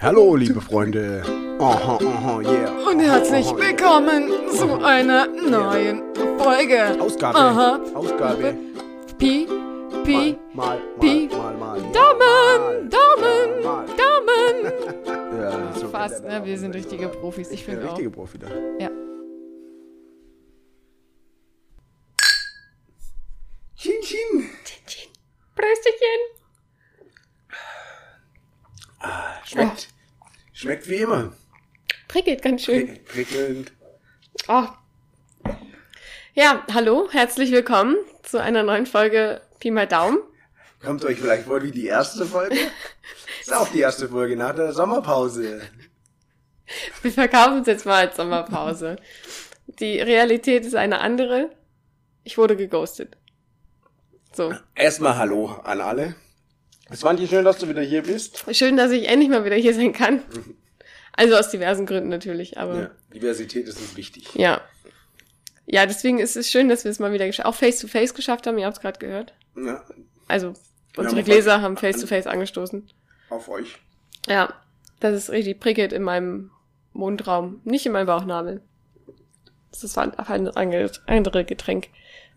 Hallo, liebe Freunde. Aha, aha, yeah. Und herzlich willkommen zu einer neuen Folge. Ausgabe. Aha. Ausgabe. Pi, Pi, Mal, mal, Pi. mal, mal. Daumen, Daumen. Daumen. Ja, so Fast, ne? Wir sind richtige Profis. Ich finde auch. richtige Profi da. Ja. Chin, chin. Prösterchen. Schmeckt. Schmeckt wie immer. Prickelt ganz schön. Pri- Prickelnd. Oh. Ja, hallo, herzlich willkommen zu einer neuen Folge Pi mal Daumen. Kommt euch vielleicht vor wie die erste Folge? Ist auch die erste Folge nach der Sommerpause. Wir verkaufen es jetzt mal als Sommerpause. Die Realität ist eine andere. Ich wurde geghostet. So. Erstmal Hallo an alle. Es fand ich schön, dass du wieder hier bist. Schön, dass ich endlich mal wieder hier sein kann. Also aus diversen Gründen natürlich, aber Ja, Diversität ist uns wichtig. ja. Ja, deswegen ist es schön, dass wir es mal wieder auch face-to-face geschafft haben. Ihr habt es gerade gehört. Ja, Also unsere haben Gläser haben face-to-face angestoßen. auf euch. Ja, das ist richtig prickelt in meinem Mundraum, nicht in meinem Bauchnabel. Das ist ein anderes- andere Getränk.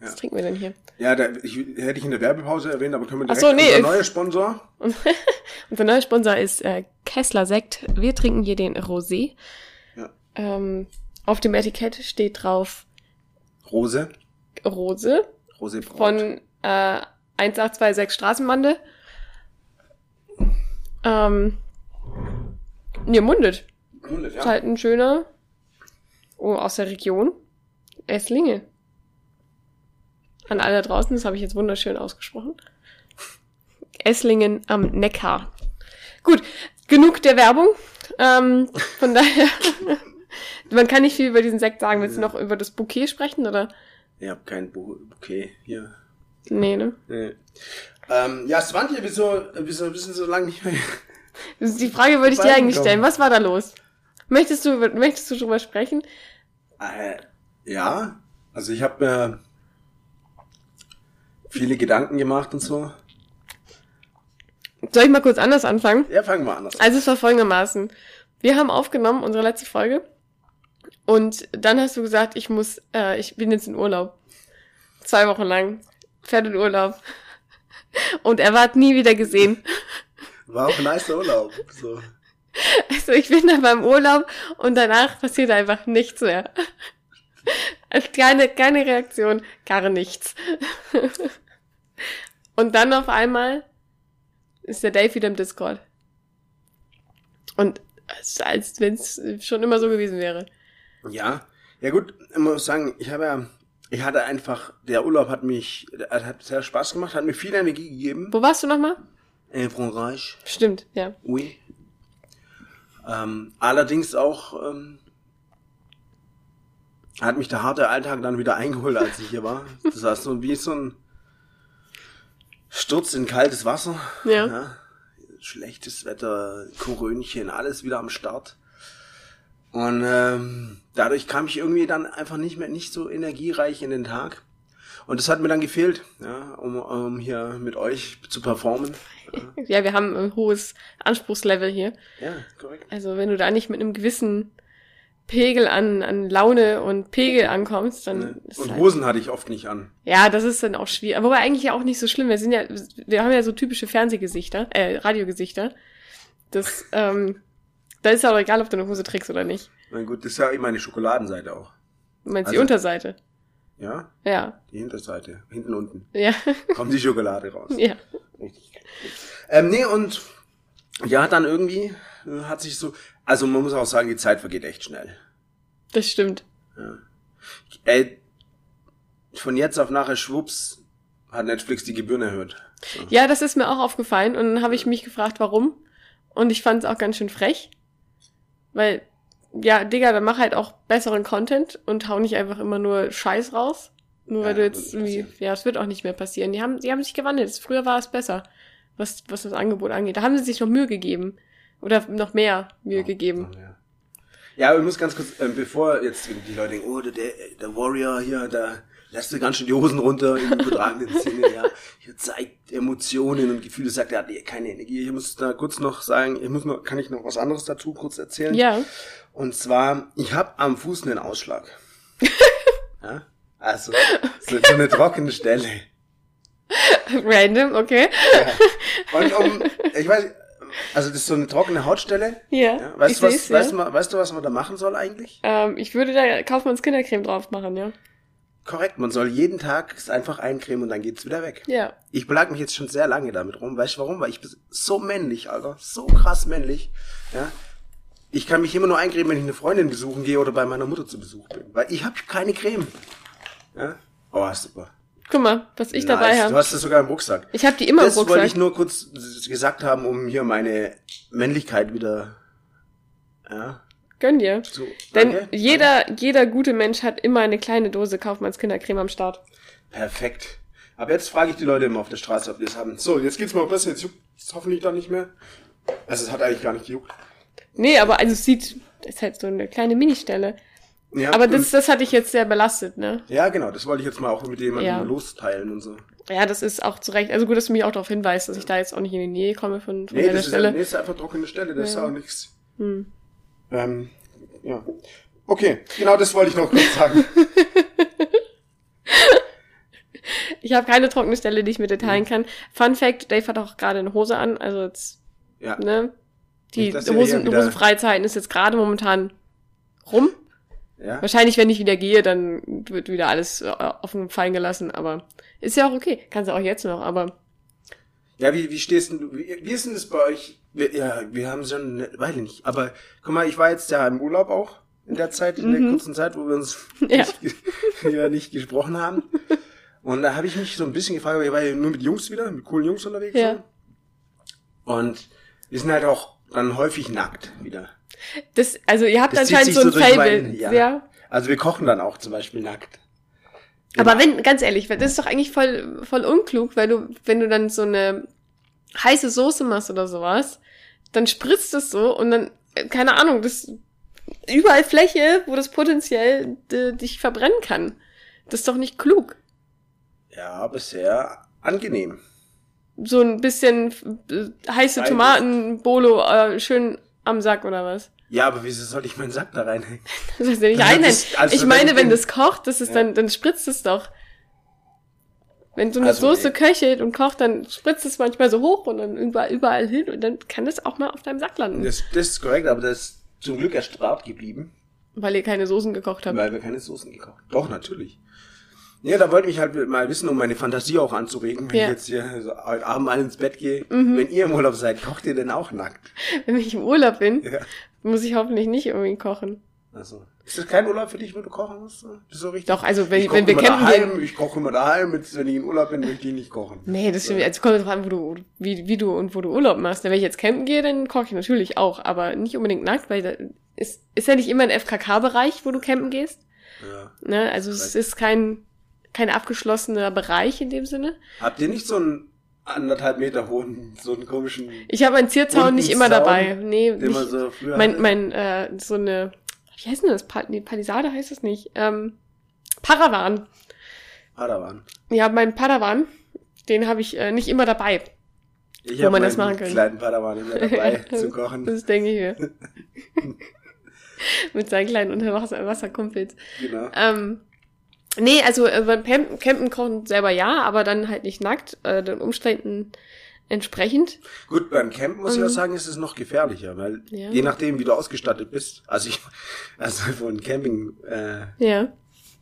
Was trinken wir denn hier? Ja, da, ich, hätte ich in der Werbepause erwähnt, aber können wir Ach direkt so, nee, unser neuer Sponsor. Unser neuer Sponsor ist äh, Kessler Sekt. Wir trinken hier den Rosé. Ja. Ähm, auf dem Etikett steht drauf Rose. Rose Rose Braut. von äh, 1826 Straßenbande. Ähm, ihr mundet. Mundet, Ist ja. halt ein schöner oh, aus der Region. Esslinge. An alle da draußen, das habe ich jetzt wunderschön ausgesprochen. Esslingen am Neckar. Gut, genug der Werbung. Ähm, von daher, man kann nicht viel über diesen Sekt sagen. Willst du noch über das Bouquet sprechen, oder? Ich habe kein Bu Bouquet hier. Nee, ne? Nee. Ähm, ja, Svantje, wieso, wieso bist du so lange nicht mehr? Die Frage wollte ich dir eigentlich stellen. Was war da los? Möchtest du, möchtest du drüber sprechen? Äh, ja, also ich habe mir viele Gedanken gemacht und so. Soll ich mal kurz anders anfangen? Ja, fangen wir an. Also es war folgendermaßen. Wir haben aufgenommen, unsere letzte Folge. Und dann hast du gesagt, ich muss, äh, ich bin jetzt in Urlaub. Zwei Wochen lang. Fährt in Urlaub. Und er war nie wieder gesehen. War auch ein nicer Urlaub. So. Also ich bin da beim Urlaub und danach passiert einfach nichts mehr. Also keine, keine Reaktion, gar nichts. Und dann auf einmal ist der Dave wieder im Discord. Und als wenn es schon immer so gewesen wäre. Ja, ja gut, ich muss sagen, ich habe ja, ich hatte einfach, der Urlaub hat mich, hat hat sehr Spaß gemacht, hat mir viel Energie gegeben. Wo warst du nochmal? In Frankreich, Stimmt, ja. oui. Ähm, allerdings auch ähm, hat mich der harte Alltag dann wieder eingeholt, als ich hier war. Das war so wie so ein Sturz in kaltes Wasser. Ja. Schlechtes Wetter, Korönchen, alles wieder am Start. Und ähm, dadurch kam ich irgendwie dann einfach nicht mehr nicht so energiereich in den Tag. Und das hat mir dann gefehlt, ja, um, um hier mit euch zu performen. Ja, wir haben ein hohes Anspruchslevel hier. Ja, korrekt. Also wenn du da nicht mit einem gewissen Pegel an, an Laune und Pegel ankommst, dann Ne? ist Und halt, Hosen hatte ich oft nicht an. Ja, das ist dann auch schwierig. Aber eigentlich ja auch nicht so schlimm. Wir sind ja, wir haben ja so typische Fernsehgesichter, äh, Radiogesichter. Das, ähm, da ist ja auch egal, ob du eine Hose trägst oder nicht. Na gut, das ist ja meine Schokoladenseite auch. Du meinst die Also- Unterseite. Ja, Ja, die Hinterseite, hinten unten. ja, Kommt die Schokolade raus. ja. Richtig. Ähm, nee, und ja, dann irgendwie äh, hat sich so, also man muss auch sagen, die Zeit vergeht echt schnell. Das stimmt. Ey, von jetzt auf nachher schwupps hat Netflix die Gebühren erhöht. So. Ja, das ist mir auch aufgefallen und dann habe ich mich gefragt, warum. Und ich fand es auch ganz schön frech. Weil, ja, Digga, dann mach halt auch besseren Content und hau nicht einfach immer nur Scheiß raus. Nur Ja, weil du jetzt irgendwie, ja, es wird auch nicht mehr passieren. Die haben, die haben sich gewandelt. Früher war es besser, was, was das Angebot angeht. Da haben sie sich noch Mühe gegeben. Oder noch mehr Mühe gegeben. Ja. Ja, aber ich muss ganz kurz, ähm, bevor jetzt die Leute denken, oh, der, der Warrior hier, der lässt du ganz schön die Hosen runter im übertragenen Sinne, ja. Hier zeigt Emotionen und Gefühle, sagt, er hat keine Energie. Ich muss da kurz noch sagen, ich muss noch, kann ich noch was anderes dazu kurz erzählen? Ja. Und zwar, ich habe am Fuß einen Ausschlag. ja? Also, so, so eine trockene Stelle. Random, okay. Ja. Und um, ich weiß, also das ist so eine trockene Hautstelle. Ja. Ja. Weißt, ich du, was, seh's, weißt, ja. du, weißt du, was man da machen soll eigentlich? Ähm, ich würde da Kaufmanns Kindercreme drauf machen, ja. Korrekt, man soll jeden Tag es einfach eincremen und dann geht's wieder weg. Ja. Ich belag mich jetzt schon sehr lange damit rum. Weißt du warum? Weil ich bin so männlich, Alter. So krass männlich. Ja. Ich kann mich immer nur eincremen, wenn ich eine Freundin besuchen gehe oder bei meiner Mutter zu Besuch bin. Weil ich habe keine Creme. Ja. Oh, super. Guck mal, was ich dabei Nice. Du habe. hast das sogar im Rucksack. Ich habe die immer das im wollte ich Rucksack. nur kurz gesagt haben, um hier meine Männlichkeit wieder ja, Gönn dir. zu. Denn Danke. jeder, jeder gute Mensch hat immer eine kleine Dose Kaufmanns Kindercreme am Start. Perfekt. Aber jetzt frage ich die Leute immer auf der Straße, ob die es haben. So, jetzt geht's mal besser. Jetzt juckt es hoffentlich dann nicht mehr. Also es hat eigentlich gar nicht gejuckt. Nee, aber also es sieht, das ist halt so eine kleine Ministelle. Ja, Aber das, das hatte ich jetzt sehr belastet, ne? Ja, genau. Das wollte ich jetzt mal auch mit jemandem Ja. losteilen und so. Ja, das ist auch zu Recht. Also gut, dass du mich auch darauf hinweist, dass ich da jetzt auch nicht in die Nähe komme von, von Nee, der das ist, Stelle. nee, das ist einfach trockene Stelle. Das ist Ja. auch nichts. Hm. Ähm, ja. Okay, genau das wollte ich noch kurz sagen. Ich habe keine trockene Stelle, die ich mit dir teilen kann. Fun Fact, Dave hat auch gerade eine Hose an, also jetzt, Ja. ne? Die Hosen, Hosenfreizeiten ist jetzt gerade momentan rum. Ja. Wahrscheinlich, wenn ich wieder gehe, dann wird wieder alles äh, offen fallen gelassen, aber ist ja auch okay. Kannst du auch jetzt noch, aber Ja, wie, wie stehst du, wie, wie ist denn das bei euch? Wir, ja, wir haben schon eine Weile nicht. Aber guck mal, ich war jetzt ja im Urlaub auch in der Zeit, in der kurzen Zeit, wo wir uns Mhm. Ja. nicht, ja, nicht gesprochen haben. Und da habe ich mich so ein bisschen gefragt, weil ich war ja nur mit Jungs wieder, mit coolen Jungs unterwegs. Ja. So. Und wir sind halt auch dann häufig nackt wieder. Das, also ihr habt Das anscheinend so ein so mein- ja. ja. Also wir kochen dann auch zum Beispiel nackt. Aber wenn, ganz ehrlich, das ist doch eigentlich voll, voll unklug, weil du, wenn du dann so eine heiße Soße machst oder sowas, dann spritzt es so und dann, äh, keine Ahnung, das überall Fläche, wo das potenziell äh, dich verbrennen kann. Das ist doch nicht klug. Ja, sehr angenehm. So ein bisschen äh, heiße. Tomaten, Bolo, äh, schön am Sack oder was? Ja, aber wieso soll ich meinen Sack da reinhängen? Das heißt ja nicht Ja, einhängen. also ich meine, wenn- das kocht, das ist Ja. dann, dann spritzt es doch. Wenn so eine Also, Soße nee. köchelt und kocht, dann spritzt es manchmal so hoch und dann überall, überall hin und dann kann das auch mal auf deinem Sack landen. Das, das ist korrekt, aber das ist zum Glück erspart geblieben. Weil ihr keine Soßen gekocht habt. Weil wir keine Soßen gekocht Doch, natürlich. Ja, da wollte ich halt mal wissen, um meine Fantasie auch anzuregen, wenn Ja. ich jetzt hier so heute Abend mal ins Bett gehe. Mhm. Wenn ihr im Urlaub seid, kocht ihr denn auch nackt? Wenn ich im Urlaub bin, Ja. muss ich hoffentlich nicht irgendwie kochen. Also, ist das kein Urlaub für dich, wo du kochen musst? Bist du richtig? Doch, also wenn, ich wenn wir campen daheim, gehen. Ich koche immer daheim, jetzt, wenn ich in Urlaub bin, möchte ich nicht kochen. Nee, das stimmt. Also kommt drauf an, wo du, wie, wie du und wo du Urlaub machst. Wenn ich jetzt campen gehe, dann koche ich natürlich auch, aber nicht unbedingt nackt, weil da ist, ist ja nicht immer ein FKK-Bereich, wo du campen gehst. Ja. Ne? Also es ist kein, kein abgeschlossener Bereich in dem Sinne. Habt ihr nicht so einen anderthalb Meter hohen, so einen komischen, Ich habe meinen Zierzaun nicht immer Zaun, dabei. Nee, den man nicht, so früher mein, hatte? mein, äh, so eine, wie heißt denn das? Pa nee, Palisade heißt es nicht. Ähm, Paravan. Padawan. Ja, mein Padawan, den habe ich äh, nicht immer dabei. Ich Wo hab man das meinen kleinen Padawan immer dabei zum Kochen. Das denke ich mir. Mit seinen kleinen Unterwasserkumpels. Genau. Ähm, nee, also äh, beim Campen, Campen kochen selber ja, aber dann halt nicht nackt, äh, den Umständen entsprechend. Gut, beim Campen muss ich Mhm. auch sagen, ist es noch gefährlicher, weil Ja. je nachdem, wie du ausgestattet bist, also ich, also von Camping äh, Ja,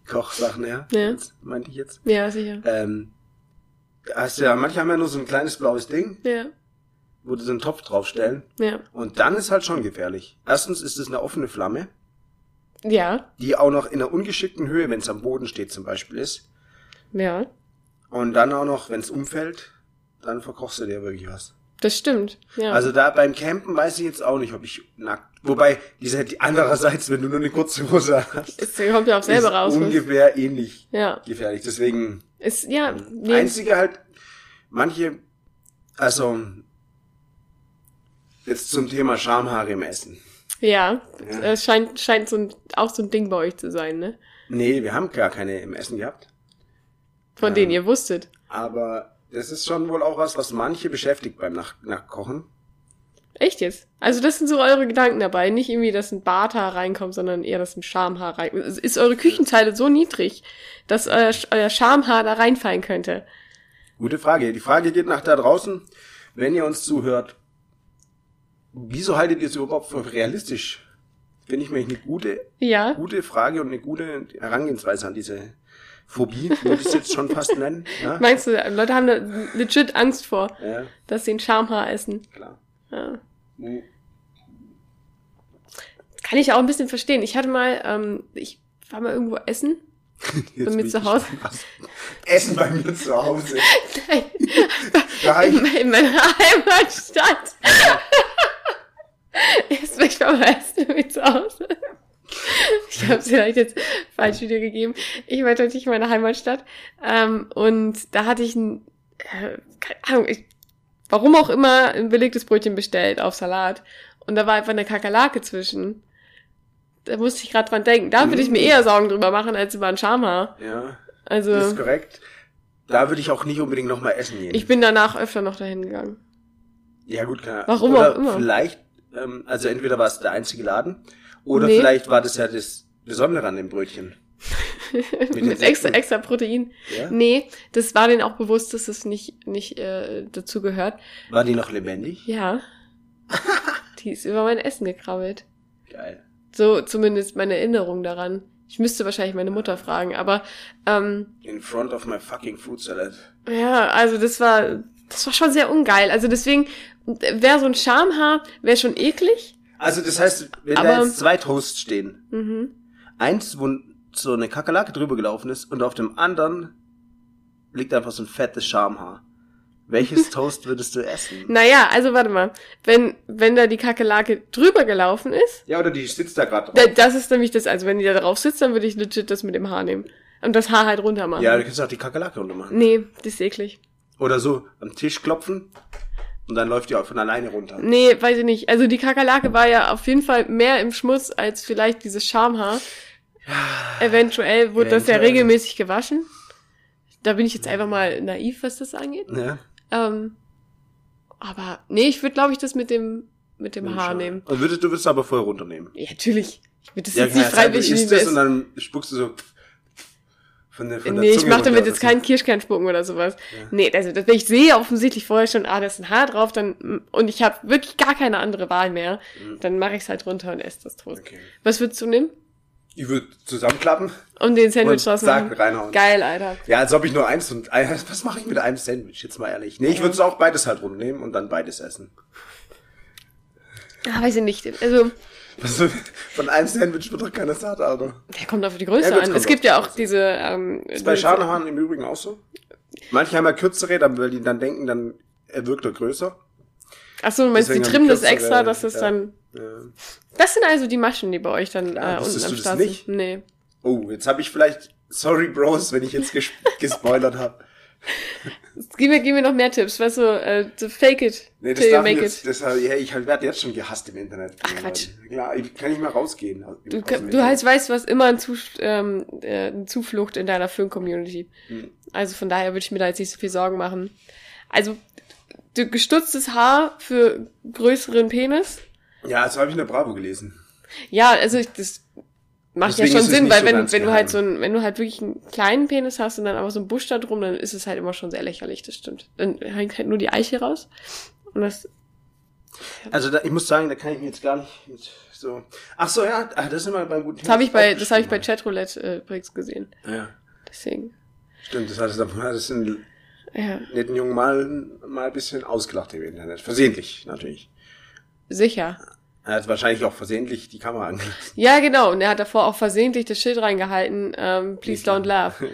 Kochsachen her, Ja. meinte ich jetzt, ja, sicher. ähm, hast ja, manche haben ja nur so ein kleines blaues Ding, Ja, wo du so einen Topf draufstellen ja, und dann ist halt schon gefährlich. Erstens ist es eine offene Flamme, ja, die auch noch in einer ungeschickten Höhe, wenn es am Boden steht zum Beispiel ist ja. und dann auch noch, wenn es umfällt, dann verkochst du dir wirklich was. Das stimmt. Ja. Also da beim Campen weiß ich jetzt auch nicht, ob ich nackt. Wobei, diese, die, andererseits, wenn du nur eine kurze Hose hast, es kommt ja auch selber ist raus. was- ungefähr ähnlich Ja, gefährlich. Deswegen, ist, ja, nee, einzige halt, manche, also, jetzt zum Thema Schamhaare im Essen. Ja, Ja. es scheint, scheint so ein, auch so ein Ding bei euch zu sein, ne? Nee, wir haben gar keine im Essen gehabt. von denen ihr wusstet. Aber das ist schon wohl auch was, was manche beschäftigt beim Nach Nachkochen. Echt jetzt? Also das sind so eure Gedanken dabei. Nicht irgendwie, dass ein Barthaar reinkommt, sondern eher, dass ein Schamhaar reinkommt. Ist eure Küchenzeile so niedrig, dass euer, euer Schamhaar da reinfallen könnte? Gute Frage. Die Frage geht nach da draußen. Wenn ihr uns zuhört, wieso haltet ihr es überhaupt für realistisch? Finde ich mir eine gute, Ja. gute Frage und eine gute Herangehensweise an diese Phobie, würde ich es jetzt schon fast nennen. Ja, Meinst du, Leute haben da legit Angst vor, ja dass sie ein Schamhaar essen? klar. Ja. Nee. Kann ich auch ein bisschen verstehen. Ich hatte mal, ähm, ich war mal irgendwo essen. Jetzt Bei mir zu Hause. Essen bei mir zu Hause. Nein, Nein. in, in meiner Heimatstadt. Erst ich war mal essen bei mir zu Hause. Ich habe es vielleicht jetzt falsch wiedergegeben. Ich war natürlich in meiner Heimatstadt. Ähm, und da hatte ich ein, äh, keine Ahnung, ich, warum auch immer, ein belegtes Brötchen bestellt auf Salat. Und da war einfach eine Kakerlake zwischen. Da musste ich gerade dran denken. Da würde ich mir eher Sorgen drüber machen, als über ein Schamhaar. Ja, Also, das ist korrekt. Da würde ich auch nicht unbedingt nochmal essen gehen. ich bin danach öfter noch dahin gegangen. ja gut, klar. Warum oder auch immer. Vielleicht, ähm, also entweder war es der einzige Laden, oder Nee. vielleicht war das ja das Besondere an dem Brötchen. Mit Mit, extra, extra Protein. Ja? Nee, das war denen auch bewusst, dass es nicht, nicht äh, dazu gehört. War die noch lebendig? Ja. Die ist über mein Essen gekrabbelt. Geil. So zumindest meine Erinnerung daran. Ich müsste wahrscheinlich meine Mutter fragen, aber ähm, In front of my fucking food salad. ja, also das war das war schon sehr ungeil. Also deswegen wäre so ein Schamhaar wäre schon eklig. Also das heißt, wenn da Aber- jetzt zwei Toasts stehen, Mhm. eins, wo so eine Kakerlake drüber gelaufen ist und auf dem anderen liegt einfach so ein fettes Schamhaar. Welches Toast würdest du essen? Naja, also warte mal, wenn wenn da die Kakerlake drüber gelaufen ist, Ja, oder die sitzt da gerade da, drauf. das ist nämlich das. Also wenn die da drauf sitzt, dann würde ich legit das mit dem Haar nehmen und das Haar halt runter machen. Ja, du kannst auch die Kakerlake runter machen. Nee, das ist eklig. Oder so am Tisch klopfen und dann läuft die auch von alleine runter. Nee, weiß ich nicht. Also die Kakerlake war ja auf jeden Fall mehr im Schmutz als vielleicht dieses Schamhaar. Eventuell wurde das ja Eventuell. regelmäßig gewaschen. Da bin ich jetzt einfach mal naiv, was das angeht. Ja, Ähm, aber nee, ich würde, glaube ich, das mit dem mit dem Haar nehmen. Und würdest, du würdest aber voll runternehmen. Ja, natürlich. Ich würde das Ja, jetzt nicht keine Zeit, du freiwillig isst nehmen. es und dann spuckst du so von der, von der Nee, ich Zunge mache damit jetzt keinen Kirschkern spucken oder sowas. Nee, also das, wenn ich sehe offensichtlich vorher schon, ah, da ist ein Haar drauf, dann und ich habe wirklich gar keine andere Wahl mehr, dann mache ich es halt runter und esse das Toast. Mhm. Okay. Was würdest du nehmen? Ich würde zusammenklappen Und den Sandwich draus machen? reinhauen. Geil, Alter. Ja, als ob ich nur eins und was mache ich mit einem Sandwich, jetzt mal ehrlich. Nee, ich würde es auch beides halt runternehmen und dann beides essen. Ah, weiß ich nicht. Also, von einem Sandwich wird doch keine Saat, Alter. der kommt auf die Größe Ja, an. Es gibt ja die auch diese, ähm, Ist bei Scharnhaaren im Übrigen auch so. Manche haben ja kürzere, weil die dann denken, dann er wirkt er größer. Ach so, du meinst, die Deswegen haben trimmen die das extra, dass das ja. dann, Ja. das sind also die Maschen, die bei euch dann Klar, äh, unten am Start nicht? sind. Nee. Oh, jetzt habe ich vielleicht, sorry Bros, wenn ich jetzt ges gespoilert habe. Gib mir, gib mir noch mehr Tipps, weißt du, äh, to fake it, Nee, das till you ich make jetzt, it. das, ja, ich halt, werde jetzt schon gehasst im Internet. Ach, Quatsch. Klar, ich kann nicht mehr rausgehen. aus- Du, dem du halt weißt, was immer ein Zu, ähm, äh, eine Zuflucht in deiner Film-Community. Hm. Also von daher würde ich mir da jetzt nicht so viel Sorgen machen. Also, du, gestutztes Haar für größeren Penis. Ja, so habe ich in der Bravo gelesen. Ja, also ich, das macht Deswegen ja schon es Sinn, weil so wenn, wenn du halt so ein, wenn du halt wirklich einen kleinen Penis hast und dann aber so ein Busch da drum, dann ist es halt immer schon sehr lächerlich, das stimmt. Dann hängt halt nur die Eiche raus. Und das, Also da, ich muss sagen, da kann ich mir jetzt gar nicht mit so. Ach so, ja, ach, das ist immer beim guten. das habe ich bei, das habe ich bei. Chatroulette äh, übrigens gesehen. Ja, Deswegen. stimmt, das hat das, das sind Ja, netten Jungen mal, mal ein bisschen ausgelacht im Internet. Versehentlich, natürlich. sicher. Er hat wahrscheinlich auch versehentlich die Kamera angelassen. Ja, genau. Und er hat davor auch versehentlich das Schild reingehalten, ähm, please don't laugh.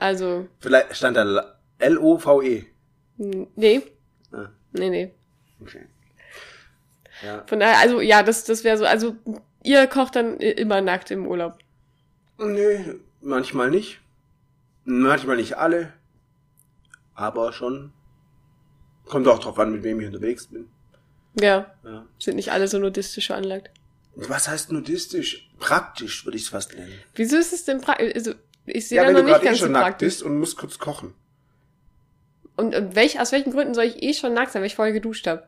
Also, Vielleicht stand da L-O-V-E. nee. Ah, Nee, nee. okay. Ja. Von daher, also, ja, das, das wäre so, also, ihr kocht dann immer nackt im Urlaub. Nee, manchmal nicht. Manchmal nicht alle. Aber schon. Kommt auch drauf an, mit wem ich unterwegs bin. Ja, Ja. sind nicht alle so nudistisch veranlagt. Was heißt nudistisch? Praktisch würde ich es fast nennen. Wieso ist es denn praktisch? Also, ich sehe Ja, da noch nicht eh ganz schon so nackt praktisch. bist und musst kurz kochen. Und, und welch, aus welchen Gründen soll ich eh schon nackt sein, weil ich vorher geduscht habe?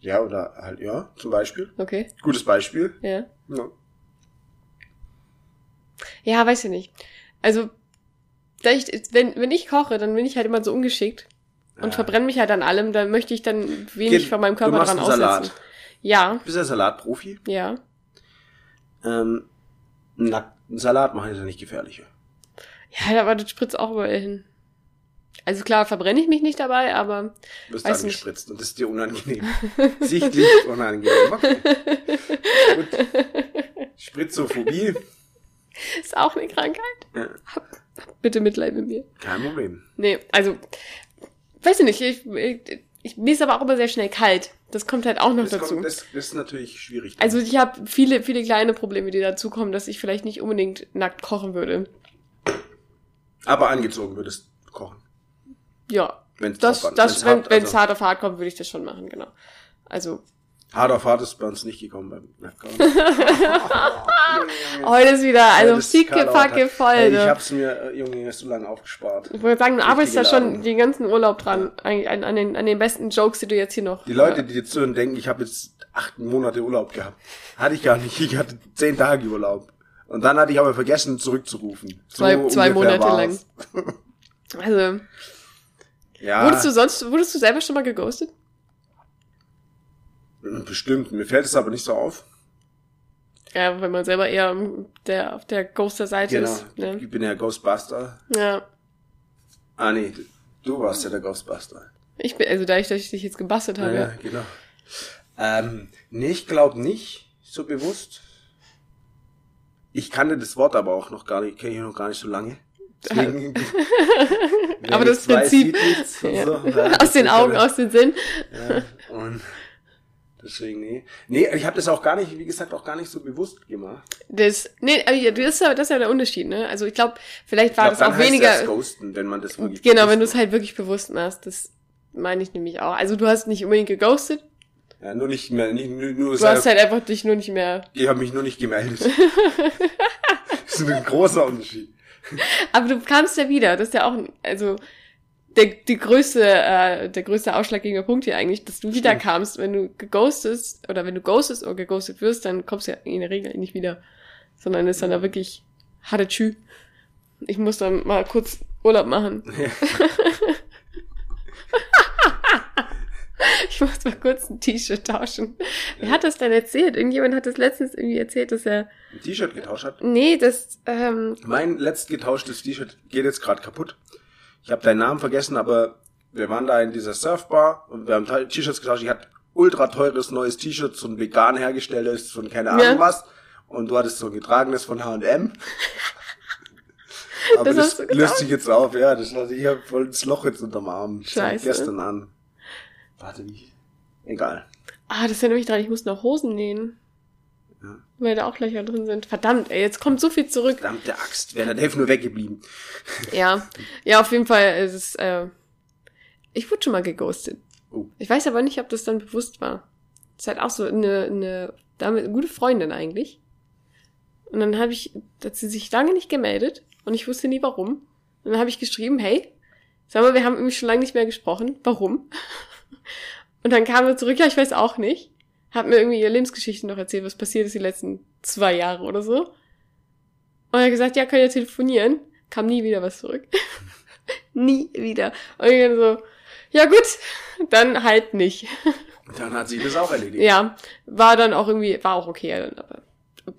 Ja, oder halt, ja, zum Beispiel. Okay, Gutes Beispiel. ja. Ja. Ja, weiß ich nicht. Also, ich, wenn, wenn ich koche, dann bin ich halt immer so ungeschickt und Ja. verbrenne mich halt an allem. Da möchte ich dann wenig Geht- von meinem Körper du machst dran einen aussetzen. Salat. Ja, Bist du ein Salatprofi? ja. Ähm, nackten Salat machen ist ja nicht gefährlicher. Ja, aber das spritzt auch überall hin. Also klar, verbrenne ich mich nicht dabei, aber Du wirst Weiß nicht. angespritzt und das ist dir unangenehm. Sichtlich unangenehm. Okay. Gut. Spritzophobie. ist auch eine Krankheit. Ja, Bitte Mitleid mit mir. kein Problem. Nee, also, weiß ich nicht, ich, ich, ich, mir ist aber auch immer sehr schnell kalt. Das kommt halt auch noch Das, dazu. kommt, das, das ist natürlich schwierig. Also ich habe viele, viele kleine Probleme, die dazukommen, dass ich vielleicht nicht unbedingt nackt kochen würde. Aber angezogen würdest kochen. Ja, Wenn's das, das, wenn also- hart auf hart kommt, würde ich das schon machen, genau. Also, Hart auf hart ist bei uns nicht gekommen beim Nacktkochen. heute ist wieder, also das picke, Karl packe Orter. voll. Ey, Ich ne? hab's mir, äh, Junge, so lange aufgespart. Ich wollte sagen, du arbeitest da Richtige schon den ganzen Urlaub dran, eigentlich an, an, den, an den besten Jokes, die du jetzt hier noch... Die Leute, die jetzt zuhören, denken, ich habe jetzt acht Monate Urlaub gehabt. Hatte ich gar nicht. Ich hatte zehn Tage Urlaub. Und dann hatte ich aber vergessen, zurückzurufen. So Zwei- zwei ungefähr Monate war's. Also, Ja, wurdest du sonst, wurdest du selber schon mal geghostet? Bestimmt. Mir fällt es aber nicht so auf. Ja, wenn man selber eher der, auf der Ghoster-Seite Genau. ist. Ne? Ich bin ja Ghostbuster. Ja. Ah, nee, du warst ja der Ghostbuster. Ich bin, also dadurch, dass ich dich jetzt gebastelt habe. Ja, genau. Ähm, nee, ich glaube nicht so bewusst. Ich kannte das Wort aber auch noch gar nicht, kenne ich noch gar nicht so lange. Deswegen, Aber das weiß, Prinzip- und Ja. so. Ja, aus den Augen, aus den Sinn. Ja, und deswegen, nee. Nee, ich habe das auch gar nicht, wie gesagt, auch gar nicht so bewusst gemacht. Das, nee, das ist ja, das ist ja der Unterschied, ne? Also ich glaube, vielleicht war ich glaub, das auch dann heißt weniger. Das Ghosten, wenn man das wirklich Genau, wenn du es halt wirklich bewusst machst. Das meine ich nämlich auch. Also du hast nicht unbedingt geghostet, Ja, nur nicht mehr, nicht, nur, nur du hast halt einfach dich nur nicht mehr. ich habe mich nur nicht gemeldet. das ist ein großer Unterschied. Aber du kamst ja wieder. Das ist ja auch, ein- also der, die größte, äh, der größte ausschlaggebende Punkt hier eigentlich, dass du wieder Stimmt. kamst. Wenn du geghostest oder wenn du ghostest oder geghostet wirst, dann kommst du ja in der Regel nicht wieder. Sondern ist dann da wirklich harte Tschü. Ich muss dann mal kurz Urlaub machen. Ich muss mal kurz ein T-Shirt tauschen. Wer hat das denn erzählt? Irgendjemand hat das letztens irgendwie erzählt, dass er. Ein T-Shirt getauscht hat. Nee, das, ähm, Mein letzt getauschtes T-Shirt geht jetzt gerade kaputt. Ich habe deinen Namen vergessen, aber wir waren da in dieser Surfbar und wir haben T-Shirts getauscht. Ich hatte ultra teures neues T-Shirt, so ein vegan hergestelltes, von keine Ahnung Ja. was. Und du hattest so ein getragenes von H&M. Aber Das das, löst sich jetzt auf, ja. Das lasse ich habe voll das Loch jetzt unterm Arm. Scheiße. gestern an. Warte, wie? Egal. ah, das erinnert mich dran, ich muss noch Hosen nähen. Ja. Weil da auch Löcher drin sind. Verdammt, ey, jetzt kommt so viel zurück. Verdammte Axt, wäre der Dave nur weggeblieben. Ja, ja, auf jeden Fall ist es, äh, ich wurde schon mal geghostet. Oh. Ich weiß aber nicht, ob das dann bewusst war. Das ist halt auch so eine, eine, damit eine gute Freundin eigentlich. Und dann habe ich, hat sie sich lange nicht gemeldet und ich wusste nie warum. Und dann habe ich geschrieben, hey, sag mal, wir haben irgendwie schon lange nicht mehr gesprochen. Warum? Und dann kam er zurück, ja, ich weiß auch nicht. Hat mir irgendwie ihre Lebensgeschichte noch erzählt, was passiert ist die letzten zwei Jahre oder so. Und er hat gesagt, ja, können wir telefonieren. Kam nie wieder was zurück. nie wieder. Und ich dann so, ja gut, dann halt nicht. Dann hat sie das auch erledigt. Ja, war dann auch irgendwie, war auch okay, dann, aber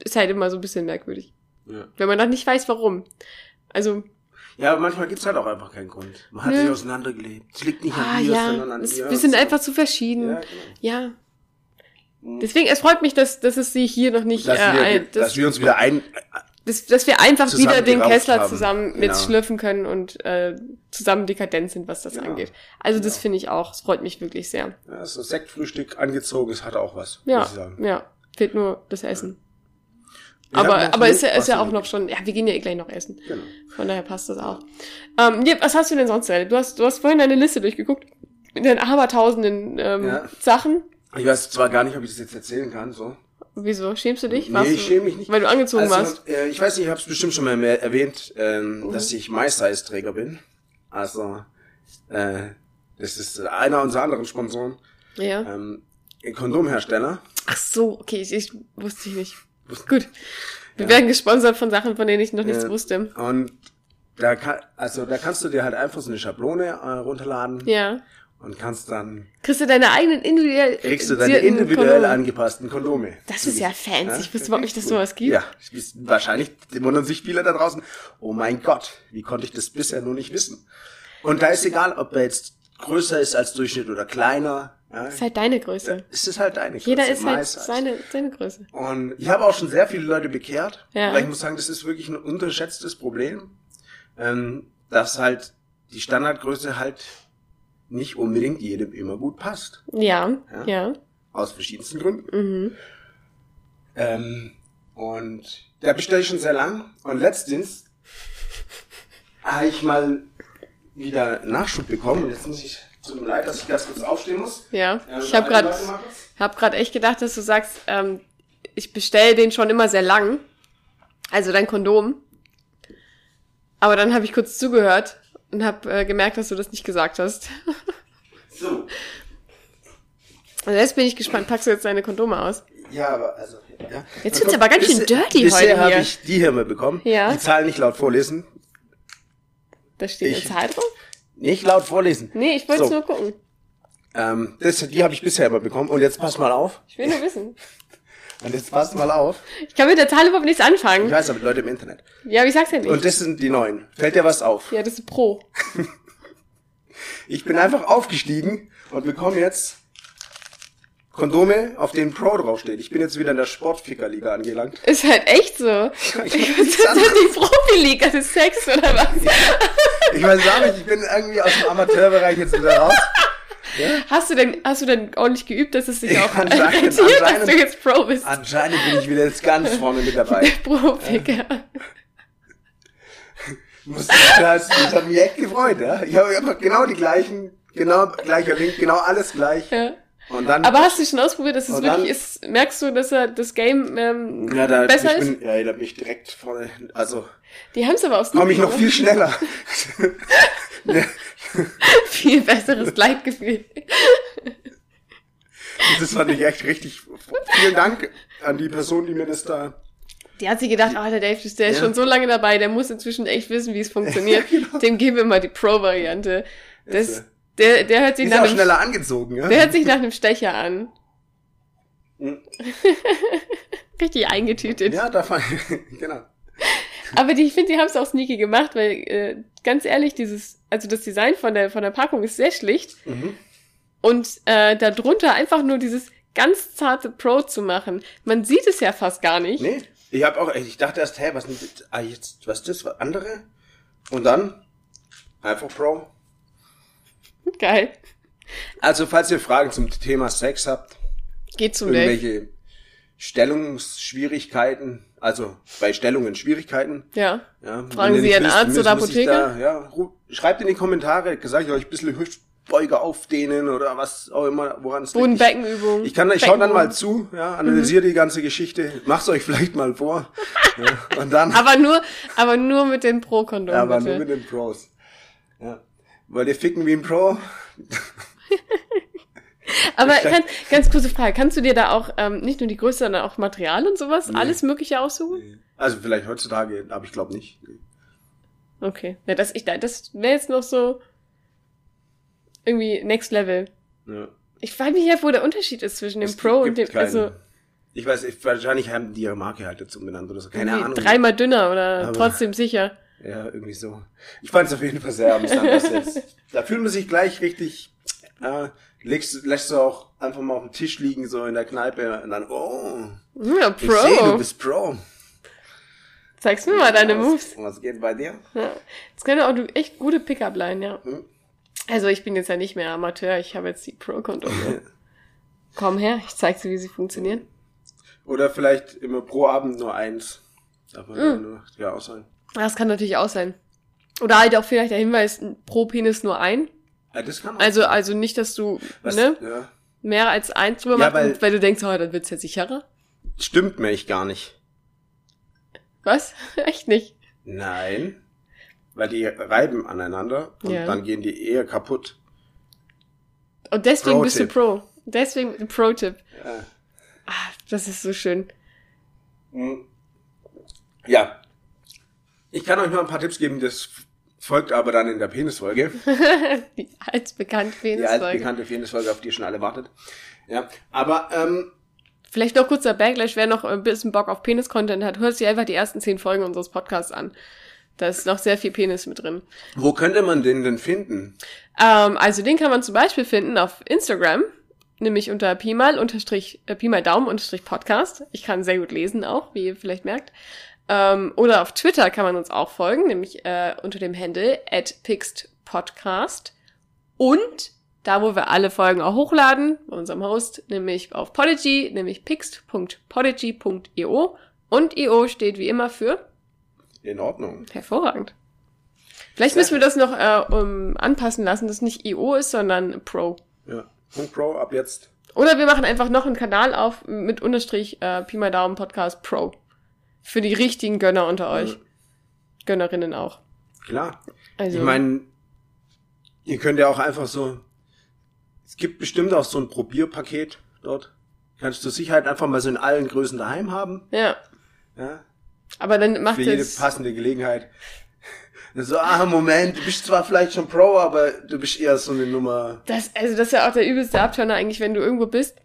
ist halt immer so ein bisschen merkwürdig. Ja. Wenn man dann nicht weiß, warum. Also, Ja, aber manchmal gibt's halt auch einfach keinen Grund. Man hat Nö. sich auseinandergelebt. Es liegt nicht ah an dir, ja, sondern an es, ihr. wir sind einfach zu verschieden. Ja, Ja. genau. Mhm. Deswegen, es freut mich, dass, dass es sie hier noch nicht, Dass, äh, wir, ein, dass, dass, wir uns wieder ein... dass, dass wir einfach wieder den Kessler haben. zusammen Genau. mitschlürfen können und äh, zusammen dekadent sind, was das Genau. angeht. Also das Genau. finde ich auch. Es freut mich wirklich sehr. Ja, so Sektfrühstück angezogen, es hat auch was, Ja, muss ich sagen. ja. Fehlt nur das Essen. Hatten aber aber ist ja, ist ja auch noch schon, ja, wir gehen ja eh gleich noch essen. Genau. Von daher passt das auch. Ähm, ja, was hast du denn sonst? Du hast, du hast vorhin deine Liste durchgeguckt. Mit den abertausenden ähm, Ja. Sachen. Ich weiß zwar gar nicht, ob ich das jetzt erzählen kann, so. Wieso? Schämst du dich? Nee, Warst ich du- schäme mich nicht. Weil du angezogen warst. Also, äh, ich weiß nicht, ich habe es bestimmt schon mal mehr erwähnt, ähm, dass ich My-Size-Träger bin. Also, äh, das ist einer unserer anderen Sponsoren. Ja. Ähm, Kondomhersteller. Ach so, okay, ich, ich wusste ich nicht. Gut. Wir werden gesponsert von Sachen, von denen ich noch nichts Ja. wusste. Und da kann, also da kannst du dir halt einfach so eine Schablone äh, runterladen Ja. Und kannst dann Kriegst du deine eigenen individuell kriegst du deine individuell Kondome? angepassten Kondome. Das ist ja fancy. Ich wusste überhaupt nicht, dass sowas gibt. Ja, wahrscheinlich wundern sich viele da draußen. Oh mein Gott, wie konnte ich das bisher nur nicht wissen? Und da ist egal, ob er jetzt größer ist als Durchschnitt oder kleiner. Ja, ist halt deine Größe. es ist halt deine Größe. Jeder ist halt seine, seine Größe. Und ich habe auch schon sehr viele Leute bekehrt. Ja. Weil ich muss sagen, das ist wirklich ein unterschätztes Problem, ähm, dass halt die Standardgröße halt nicht unbedingt jedem immer gut passt. Ja, Ja. ja. Aus verschiedensten Gründen. Mhm. Ähm, und da bestelle ich schon sehr lang. Und letztens habe ich mal wieder Nachschub bekommen. Und jetzt muss ich, tut mir leid, dass ich ganz kurz aufstehen muss. Ja. Ja, Ich habe warte, gerade hab grad echt gedacht, dass du sagst, ähm, ich bestelle den schon immer sehr lang. Also dein Kondom. Aber dann habe ich kurz zugehört und habe äh, gemerkt, dass du das nicht gesagt hast. So. Also jetzt bin ich gespannt. Packst du jetzt deine Kondome aus? Ja, aber also. Ja. Jetzt wird's aber ganz schön Bisher- dirty bisher heute habe hier. ich die hier mal bekommen. Ja. Die Zahlen nicht laut vorlesen. Da steht Ich- eine Zahl drauf? Nicht laut vorlesen. Nee, ich wollte So. nur gucken. Ähm, das, die habe ich bisher immer bekommen. Und jetzt pass mal auf. Ich will nur wissen. Und jetzt passt mal auf. Ich kann mit der Zahl überhaupt nichts Ich anfangen. weiß aber Leute im Internet. Ja, aber ich sag's ja nicht. Und das sind die neuen. Fällt dir was auf? ja, das ist Pro. Ich bin einfach aufgestiegen und bekomme jetzt Kondome, auf denen Pro draufsteht. Ich bin jetzt wieder in der Sportficker-Liga angelangt. Ist halt echt so. Ich hab Was nichts ist die Profiliga des Sex oder was? Ich weiß auch nicht, ich bin irgendwie aus dem Amateurbereich jetzt wieder raus. Hast du denn, hast du denn ordentlich geübt, dass es sich auch rentiert, dass du jetzt Pro bist? Anscheinend bin ich wieder jetzt ganz vorne mit dabei. Profiker. Muss ich- Das, das hat mich echt gefreut, ja. Ich habe einfach genau die gleichen, genau gleicher Link, genau alles gleich. Ja. Und dann. Aber hast du schon ausprobiert, dass es wirklich dann- ist? Merkst du, dass er das Game ähm, ja, da, besser ich ist? bin, ja, da bin ich direkt vorne. Also Die haben es aber aus komme ich noch viel schneller. viel besseres Gleitgefühl. Das fand ich echt richtig. Vielen Dank an die Person, die mir das da. Die hat sich gedacht, oh, der Dave, der ist Ja. schon so lange dabei, der muss inzwischen echt wissen, wie es funktioniert. Dem geben wir mal die Pro-Variante. Das, Ist, der, der hört sich ist nach einem, schneller angezogen, ja. der hört sich nach einem Stecher an. Richtig eingetütet. Ja, da fand genau. Aber die, ich finde, die haben es auch sneaky gemacht, weil äh, ganz ehrlich, dieses, also das Design von der von der Packung ist sehr schlicht Mhm. und äh, darunter einfach nur dieses ganz zarte Pro zu machen. Man sieht es ja fast gar nicht. Nee, ich habe auch, ich dachte erst, hä, was ah, jetzt, was ist das, was andere? Und dann einfach Pro. Geil. Also, falls ihr Fragen zum Thema Sex habt, Geht zum irgendwelche Stellungsschwierigkeiten, also bei Stellungen Schwierigkeiten, Ja. ja. Fragen Sie Ihren wisst, Arzt oder ich Apotheker? Ja, schreibt in die Kommentare, sage ich euch ein bisschen Hüftbeuge aufdehnen oder was auch immer, woran es liegt. Bodenbeckenübung. Ich kann, ich schau dann mal zu, ja, analysiere die ganze Geschichte, mach's euch vielleicht mal vor, ja, und dann, Aber nur, aber nur mit den Pro-Kondomen, ja, aber bitte. nur mit den Pros. Ja. Wollt ihr ficken wie ein Pro? aber ganz, ganz kurze Frage. Kannst du dir da auch ähm, nicht nur die Größe, sondern auch Material und sowas, alles Mögliche aussuchen? Also vielleicht heutzutage, aber ich glaube nicht. Okay. Ja, das, ich, das wäre jetzt noch so irgendwie Next Level. Ja. Ich frage mich ja, wo der Unterschied ist zwischen dem Es Pro und dem, keinen. also ich weiß, ich, wahrscheinlich haben die ihre Marke halt dazu benannt oder so. Keine Ahnung. dreimal dünner oder Aber- trotzdem sicher. Ja, irgendwie so. Ich fand es auf jeden Fall sehr amüsant. da fühlt man sich gleich richtig, äh, legst, lässt du auch einfach mal auf dem Tisch liegen, so in der Kneipe und dann, oh, Ja, ich sehe, du Pro. bist Pro. Zeigst mir mal deine was, Moves. Was geht bei dir? Ja. Das könnte auch du echt gute Pickup-Line, ja. Hm? Also ich bin jetzt ja nicht mehr Amateur, ich habe jetzt die Pro-Kondome. Komm her, ich zeig dir, wie sie funktionieren. Oder vielleicht immer pro Abend nur eins. Darf man ja nur ja auch sein. Das kann natürlich auch sein. Oder halt auch vielleicht der Hinweis, pro Penis nur ein. Ja, das kann auch Also, also nicht, dass du Was, ne, ja. mehr als eins drüber Ja, machst, weil- weil, du denkst, oh, dann wird's ja sicherer. stimmt nämlich gar nicht. Was? Echt nicht. Nein. Weil die reiben aneinander und Ja. dann gehen die eher kaputt. Und deswegen bist du. Pro. Deswegen ein Pro-Tipp. Ja. Ah, das ist so schön. Ja. Ich kann euch noch ein paar Tipps geben, das folgt aber dann in der Penisfolge. Die altbekannte Die Penisfolge. altbekannte Penisfolge, auf die ihr schon alle wartet. Ja, aber ähm, Vielleicht noch kurzer Backlash, wer noch ein bisschen Bock auf Penis-Content hat, hört sich einfach die ersten zehn Folgen unseres Podcasts an. Da ist noch sehr viel Penis mit drin. wo könnte man den denn finden? Ähm, also den kann man zum Beispiel finden auf Instagram, nämlich unter Pi mal unterstrich, äh, Pi mal Daumen unterstrich Podcast. Ich kann sehr gut lesen auch, wie ihr vielleicht merkt. Ähm, oder auf Twitter kann man uns auch folgen, nämlich äh, unter dem Handle at Podcast. Und da, wo wir alle Folgen auch hochladen, bei unserem Host, nämlich auf Podigy, nämlich pixt.podigy.io. Und io steht wie immer für In Ordnung. hervorragend. Vielleicht müssen wir das noch äh, um, anpassen lassen, dass nicht io ist, sondern Pro. Ja. Punkt Pro, ab jetzt. Oder wir machen einfach noch einen Kanal auf mit Unterstrich äh, Pi mal Daumen Podcast Pro. Für die richtigen Gönner unter euch. Gönnerinnen auch. Klar. Also, Ich meine, ihr könnt ja auch einfach so. Es gibt bestimmt auch so ein Probierpaket dort. Kannst du Sicherheit einfach mal so in allen Größen daheim haben. ja. Ja. Aber dann macht Für jede es. passende Gelegenheit. So, ah, Moment, du bist zwar vielleicht schon Pro, aber du bist eher so eine Nummer. Das, also das ist ja auch der übelste Abturner eigentlich, wenn du irgendwo bist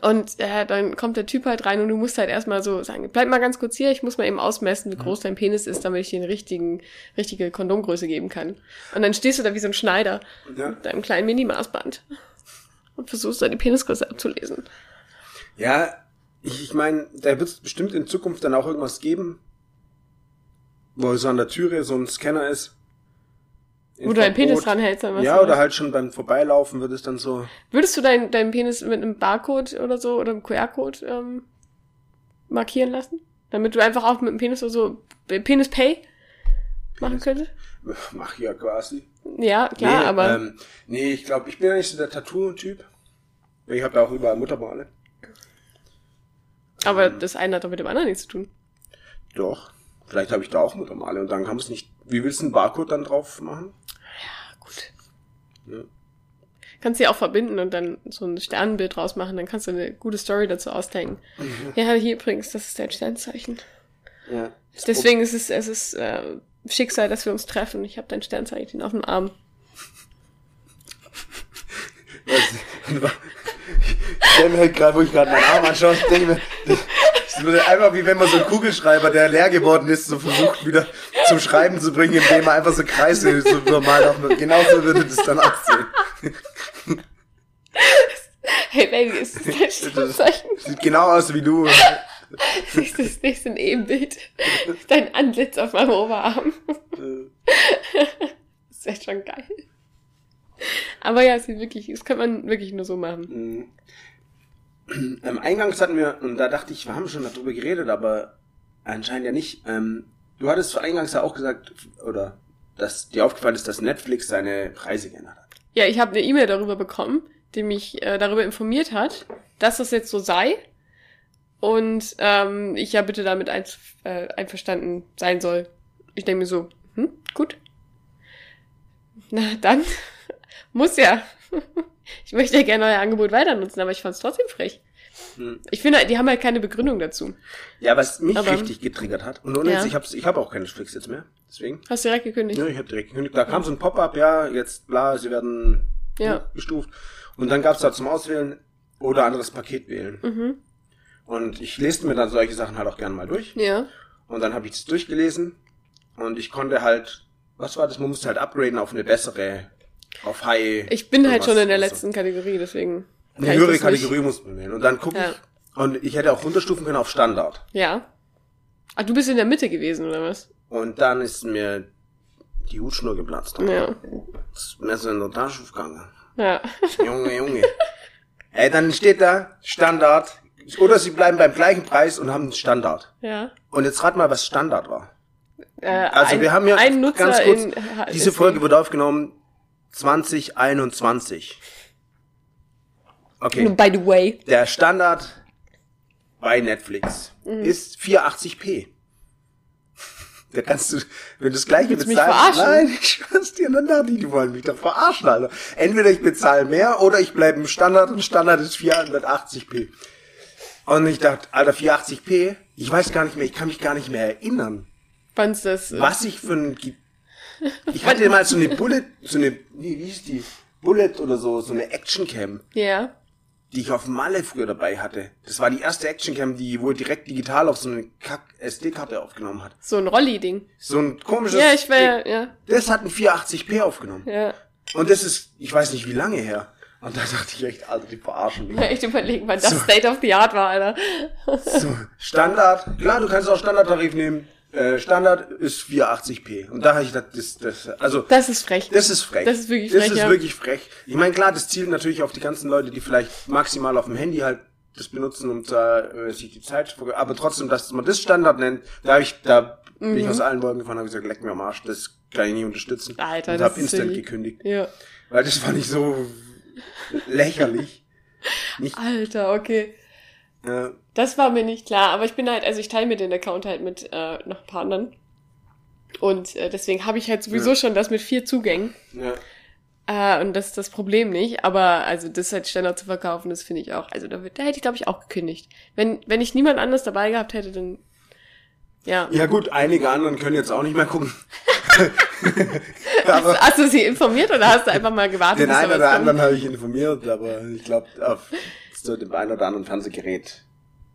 und äh, dann kommt der Typ halt rein und du musst halt erstmal so sagen, bleib mal ganz kurz hier, ich muss mal eben ausmessen, wie groß dein Penis ist, damit ich dir eine richtigen, richtige Kondomgröße geben kann. Und dann stehst du da wie so ein Schneider Ja. mit deinem kleinen Mini-Maßband und versuchst da die Penisgröße abzulesen. Ja, ich, ich meine, da wird es bestimmt in Zukunft dann auch irgendwas geben, wo so an der Türe so ein Scanner ist. Wo du deinen Penis dranhältst, dann was Ja, oder halt schon beim Vorbeilaufen wird es dann so. Würdest du deinen deinen Penis mit einem Barcode oder so oder einem QR-Code ähm, markieren lassen? Damit du einfach auch mit dem Penis oder so Penis Pay machen könntest? Mach ja quasi. Ja, klar, nee, aber Ähm, nee, ich glaube, ich bin ja nicht so der Tattoo-Typ. Ich habe ja auch überall Muttermale. Aber das eine hat doch mit dem anderen nichts zu tun. Doch. Vielleicht habe ich da auch Muttermale und dann man es nicht. Wie willst du einen Barcode dann drauf machen? Gut. Ja. Kannst sie auch verbinden und dann so ein Sternenbild draus machen, dann kannst du eine gute Story dazu ausdenken. Ja, hier übrigens, das ist dein Sternzeichen. Ja. Deswegen ist es, es ist äh, Schicksal, dass wir uns treffen. Ich habe dein Sternzeichen auf dem Arm. Ich stell mir halt gerade, wo ich gerade meinen Arm anschaue, denke mir, das würde einfach wie wenn man so einen Kugelschreiber, der leer geworden ist, so versucht wieder zum Schreiben zu bringen, indem er einfach so Kreise so normal auf Genauso würde das dann aussehen. Hey Baby, ist das dein Sternzeichen? Sieht genau aus wie du. Siehst du das nächste Ebenbild? Dein Antlitz auf meinem Oberarm. Das wäre schon geil. Aber ja, es sieht wirklich, das kann man wirklich nur so machen. Ähm, eingangs hatten wir, und da dachte ich, wir haben schon darüber geredet, aber anscheinend ja nicht. Ähm, du hattest eingangs ja auch gesagt, oder dass dir aufgefallen ist, dass Netflix seine Preise geändert hat. Ja, ich habe eine E-Mail darüber bekommen, die mich äh, darüber informiert hat, dass das jetzt so sei. Und ähm, ich ja bitte damit ein, äh, einverstanden sein soll. Ich denke mir so, hm, gut. Na, dann muss ja. Ich möchte ja gerne euer Angebot weiter nutzen, aber ich fand es trotzdem frech. Hm. Ich finde, die haben halt keine Begründung dazu. Ja, was mich Aber- richtig getriggert hat. Und ohne Ja. jetzt, ich habe ich hab auch keine Netflix jetzt mehr. Deswegen. Hast du direkt gekündigt? Ja, ich habe direkt gekündigt. Da kam so ein Pop-up, ja, jetzt bla, sie werden Ja. gestuft. Und dann gab's da zum Auswählen oder anderes Paket wählen. Mhm. Und ich lese mir dann solche Sachen halt auch gerne mal durch. Ja. Und dann habe ich das durchgelesen und ich konnte halt, was war das? Man musste halt upgraden auf eine bessere, auf High. Ich bin halt schon in der letzten Kategorie, deswegen. Eine höhere das nicht. Kategorie musste man wählen. Und dann gucke Ja. ich. Und ich hätte auch runterstufen können auf Standard. Ja. Ah, du bist in der Mitte gewesen, oder was? Und dann ist mir die Hutschnur geplatzt. Ja. Das ist mir so in der Tasche gegangen. Ja. Junge, Junge. Ey, dann steht da Standard. Oder sie bleiben beim gleichen Preis und haben einen Standard. Ja. Und jetzt rat mal, was Standard war. Äh, Also ein, wir haben ja ganz kurz, in, diese Folge wurde aufgenommen 2021. Okay, By the way. der Standard bei Netflix Mhm. ist 480p. Da kannst du, wenn du das gleiche du mich bezahlst, verarschen? nein, ich schwör's dir, dann dachte ich, die wollen mich doch verarschen, Alter. Entweder ich bezahle mehr oder ich bleibe im Standard und Standard ist 480p. Und ich dachte, Alter, 480p, ich weiß gar nicht mehr, ich kann mich gar nicht mehr erinnern, Wann's das? äh, was ich für ein, ich hatte mal so eine Bullet, so eine, wie, wie hieß die? Bullet oder so, so eine Actioncam Ja. Die ich auf Malle früher dabei hatte. Das war die erste Actioncam, die wohl direkt digital auf so eine SD-Karte aufgenommen hat. So ein Rolli-Ding. So ein komisches. Ja, ich war ja, ja, Das hat ein 480p aufgenommen. ja. Und das ist, ich weiß nicht wie lange her. Und da dachte ich echt, Alter, die verarschen mich. Echt überlegen, wann das So. State of the Art war, Alter. So, Standard, klar, du kannst auch Standardtarif nehmen. Äh, Standard ist 480p. Und da habe ich gedacht, das, das, also, Das ist frech. Das ist frech. Das ist wirklich Das frech, ist ja. wirklich frech. Ich meine, klar, das zielt natürlich auf die ganzen Leute, die vielleicht maximal auf dem Handy halt das benutzen, um da äh, sich die Zeit zu aber trotzdem, dass man das Standard nennt, da habe ich, da bin Mhm. ich aus allen Wolken gefahren, habe gesagt, leck mir am Arsch, das kann ich nicht unterstützen. Alter, und das habe ist instant wirklich- gekündigt. Ja. Weil das fand ich so lächerlich. Alter, okay. Äh, Das war mir nicht klar, aber ich bin halt, also ich teile mir den Account halt mit äh, noch ein paar anderen. Und äh, deswegen habe ich halt sowieso Ja. schon das mit vier Zugängen. ja. Äh, und das ist das Problem nicht. Aber also das halt Standard zu verkaufen, das finde ich auch. Also da, wird, da hätte ich, glaube ich, auch gekündigt. Wenn, wenn ich niemand anders dabei gehabt hätte, dann. Ja. ja gut, einige anderen können jetzt auch nicht mehr gucken. aber Hast du sie informiert oder hast du einfach mal gewartet, den einen oder anderen habe ich informiert, aber ich glaube, auf so dem einen oder anderen Fernsehgerät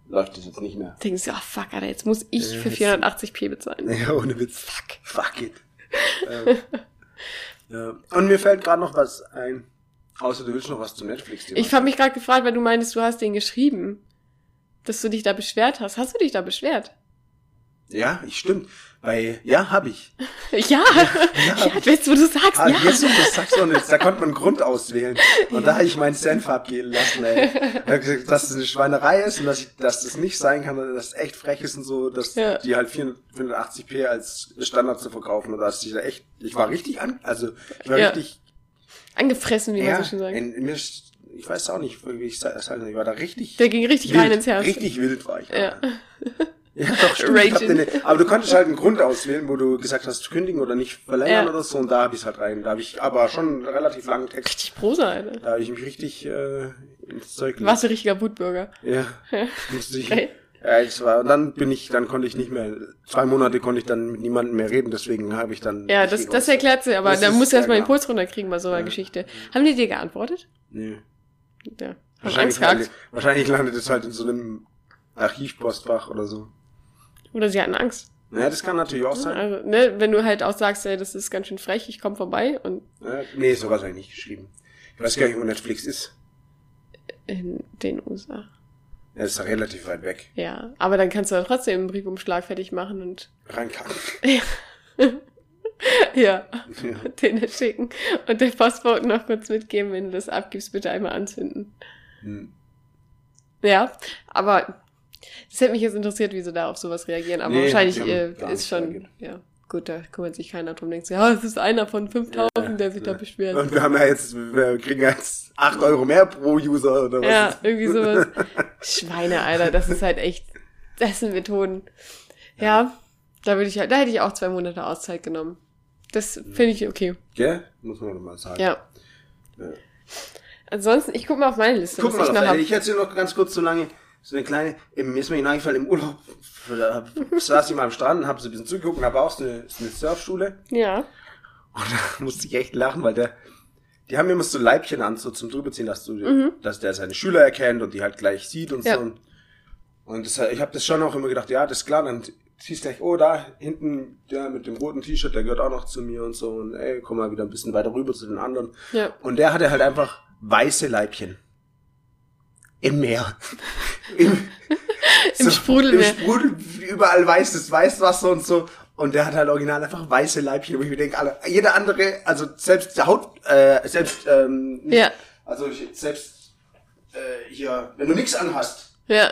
läuft das jetzt nicht mehr. Denkst du, ah fuck, Alter, jetzt muss ich Ja, für jetzt- 480p bezahlen. Ja, ohne Witz. Fuck. Fuck it. ähm, ja. Und mir fällt gerade noch was ein. Außer du willst noch was zu Netflix. Ich habe mich gerade gefragt, weil du meintest, du hast den geschrieben, dass du dich da beschwert hast. Hast du dich da beschwert? Ja, ich stimmt. Weil, ja, habe ich. Ja, ja, jetzt wo du sagst, Ah, ja. Jetzt, wo du das sagst, und jetzt, da konnte man einen Grund auswählen. Und da habe ich meinen Senf abgehen lassen, ey. Gesagt, dass das eine Schweinerei ist und dass, ich, dass das nicht sein kann, dass das echt frech ist und so, dass Ja. die halt 480p als Standard zu verkaufen. Und dass ich da echt, ich war richtig an, also ich war Ja. richtig Angefressen, wie Ja, man so schön sagt. in, mir ist, ich weiß auch nicht, wie ich das halt, ich war da richtig, Der ging richtig wild, rein ins Herz. richtig wild war ich. Ja. ja doch, stimmt. Ich aber du konntest halt einen Grund auswählen, wo du gesagt hast, zu kündigen oder nicht verlängern Ja. oder so, und da habe ich halt rein. Da habe ich aber schon einen relativ langen Text, Richtig Prosa, Alter. da habe ich mich richtig äh, ins Zeug gelegt. Warst du richtiger Wutbürger. Ja, musste ich. Okay. Ja, ich war, und dann bin ich, dann konnte ich nicht mehr, zwei Monate konnte ich dann mit niemandem mehr reden, deswegen habe ich dann. Ja, das, das erklärt sie, aber da musst du erstmal ja, den Puls runterkriegen bei so einer Ja. Geschichte. Haben die dir geantwortet? Nee. Ja. Wahrscheinlich, landet, wahrscheinlich landet es halt in so einem Archivpostfach oder so. Oder sie hatten Angst. Ja, das kann natürlich auch sein. Also, ne, wenn du halt auch sagst, ey, das ist ganz schön frech, ich komme vorbei und Ja, nee, sowas habe ich nicht geschrieben. Ich weiß gar nicht, wo Netflix ist. in den USA. Er ist ja relativ weit weg. Ja, aber dann kannst du ja trotzdem einen Briefumschlag fertig machen und Reinkacken. ja, Ja. den schicken und der Postboten noch kurz mitgeben, wenn du das abgibst, bitte einmal anzünden. Hm. Ja, aber das hätte mich jetzt interessiert, wie sie da auf sowas reagieren. Aber Nee, wahrscheinlich äh, ist schon, reagiert. ja, gut, da kümmert sich keiner drum. Denkst du, ja, es ist einer von 5000, der sich da beschwert. Und wir haben ja jetzt, wir kriegen ja jetzt 8 Euro mehr pro User oder was. Ja, irgendwie sowas. Schweine, Alter, das ist halt echt, das sind Methoden. Ja, da würde ich halt, da hätte ich auch zwei Monate Auszeit genommen. Das finde ich okay. Gell? Muss man doch mal sagen. Ja. Ja. Ansonsten, ich gucke mal auf meine Liste, Guck mal, ich noch ich erzähle noch ganz kurz so lange, so eine kleine, eben, mir ist mir eingefallen, im Urlaub saß ich mal am Strand und hab so ein bisschen zugeguckt und habe auch so eine, so eine Surfschule. Ja. Und da musste ich echt lachen, weil der, die haben immer so Leibchen an, so zum drüberziehen, dass du, dass der seine Schüler erkennt und die halt gleich sieht und Ja. so. Und das, ich habe das schon auch immer gedacht, ja, das ist klar, dann siehst du gleich, oh, da hinten, der mit dem roten T-Shirt, der gehört auch noch zu mir und so. Und ey, komm mal wieder ein bisschen weiter rüber zu den anderen. Ja. Und der hatte halt einfach weiße Leibchen. Im Meer. Im, Im Sprudelmeer. Im Sprudel, überall weißes Weißwasser und so. Und der hat halt original einfach weiße Leibchen, wo ich mir denke, alle, jeder andere, also selbst der Haut, äh, selbst, ähm, Ja. also ich- selbst äh, hier, wenn du nichts anhast, Ja.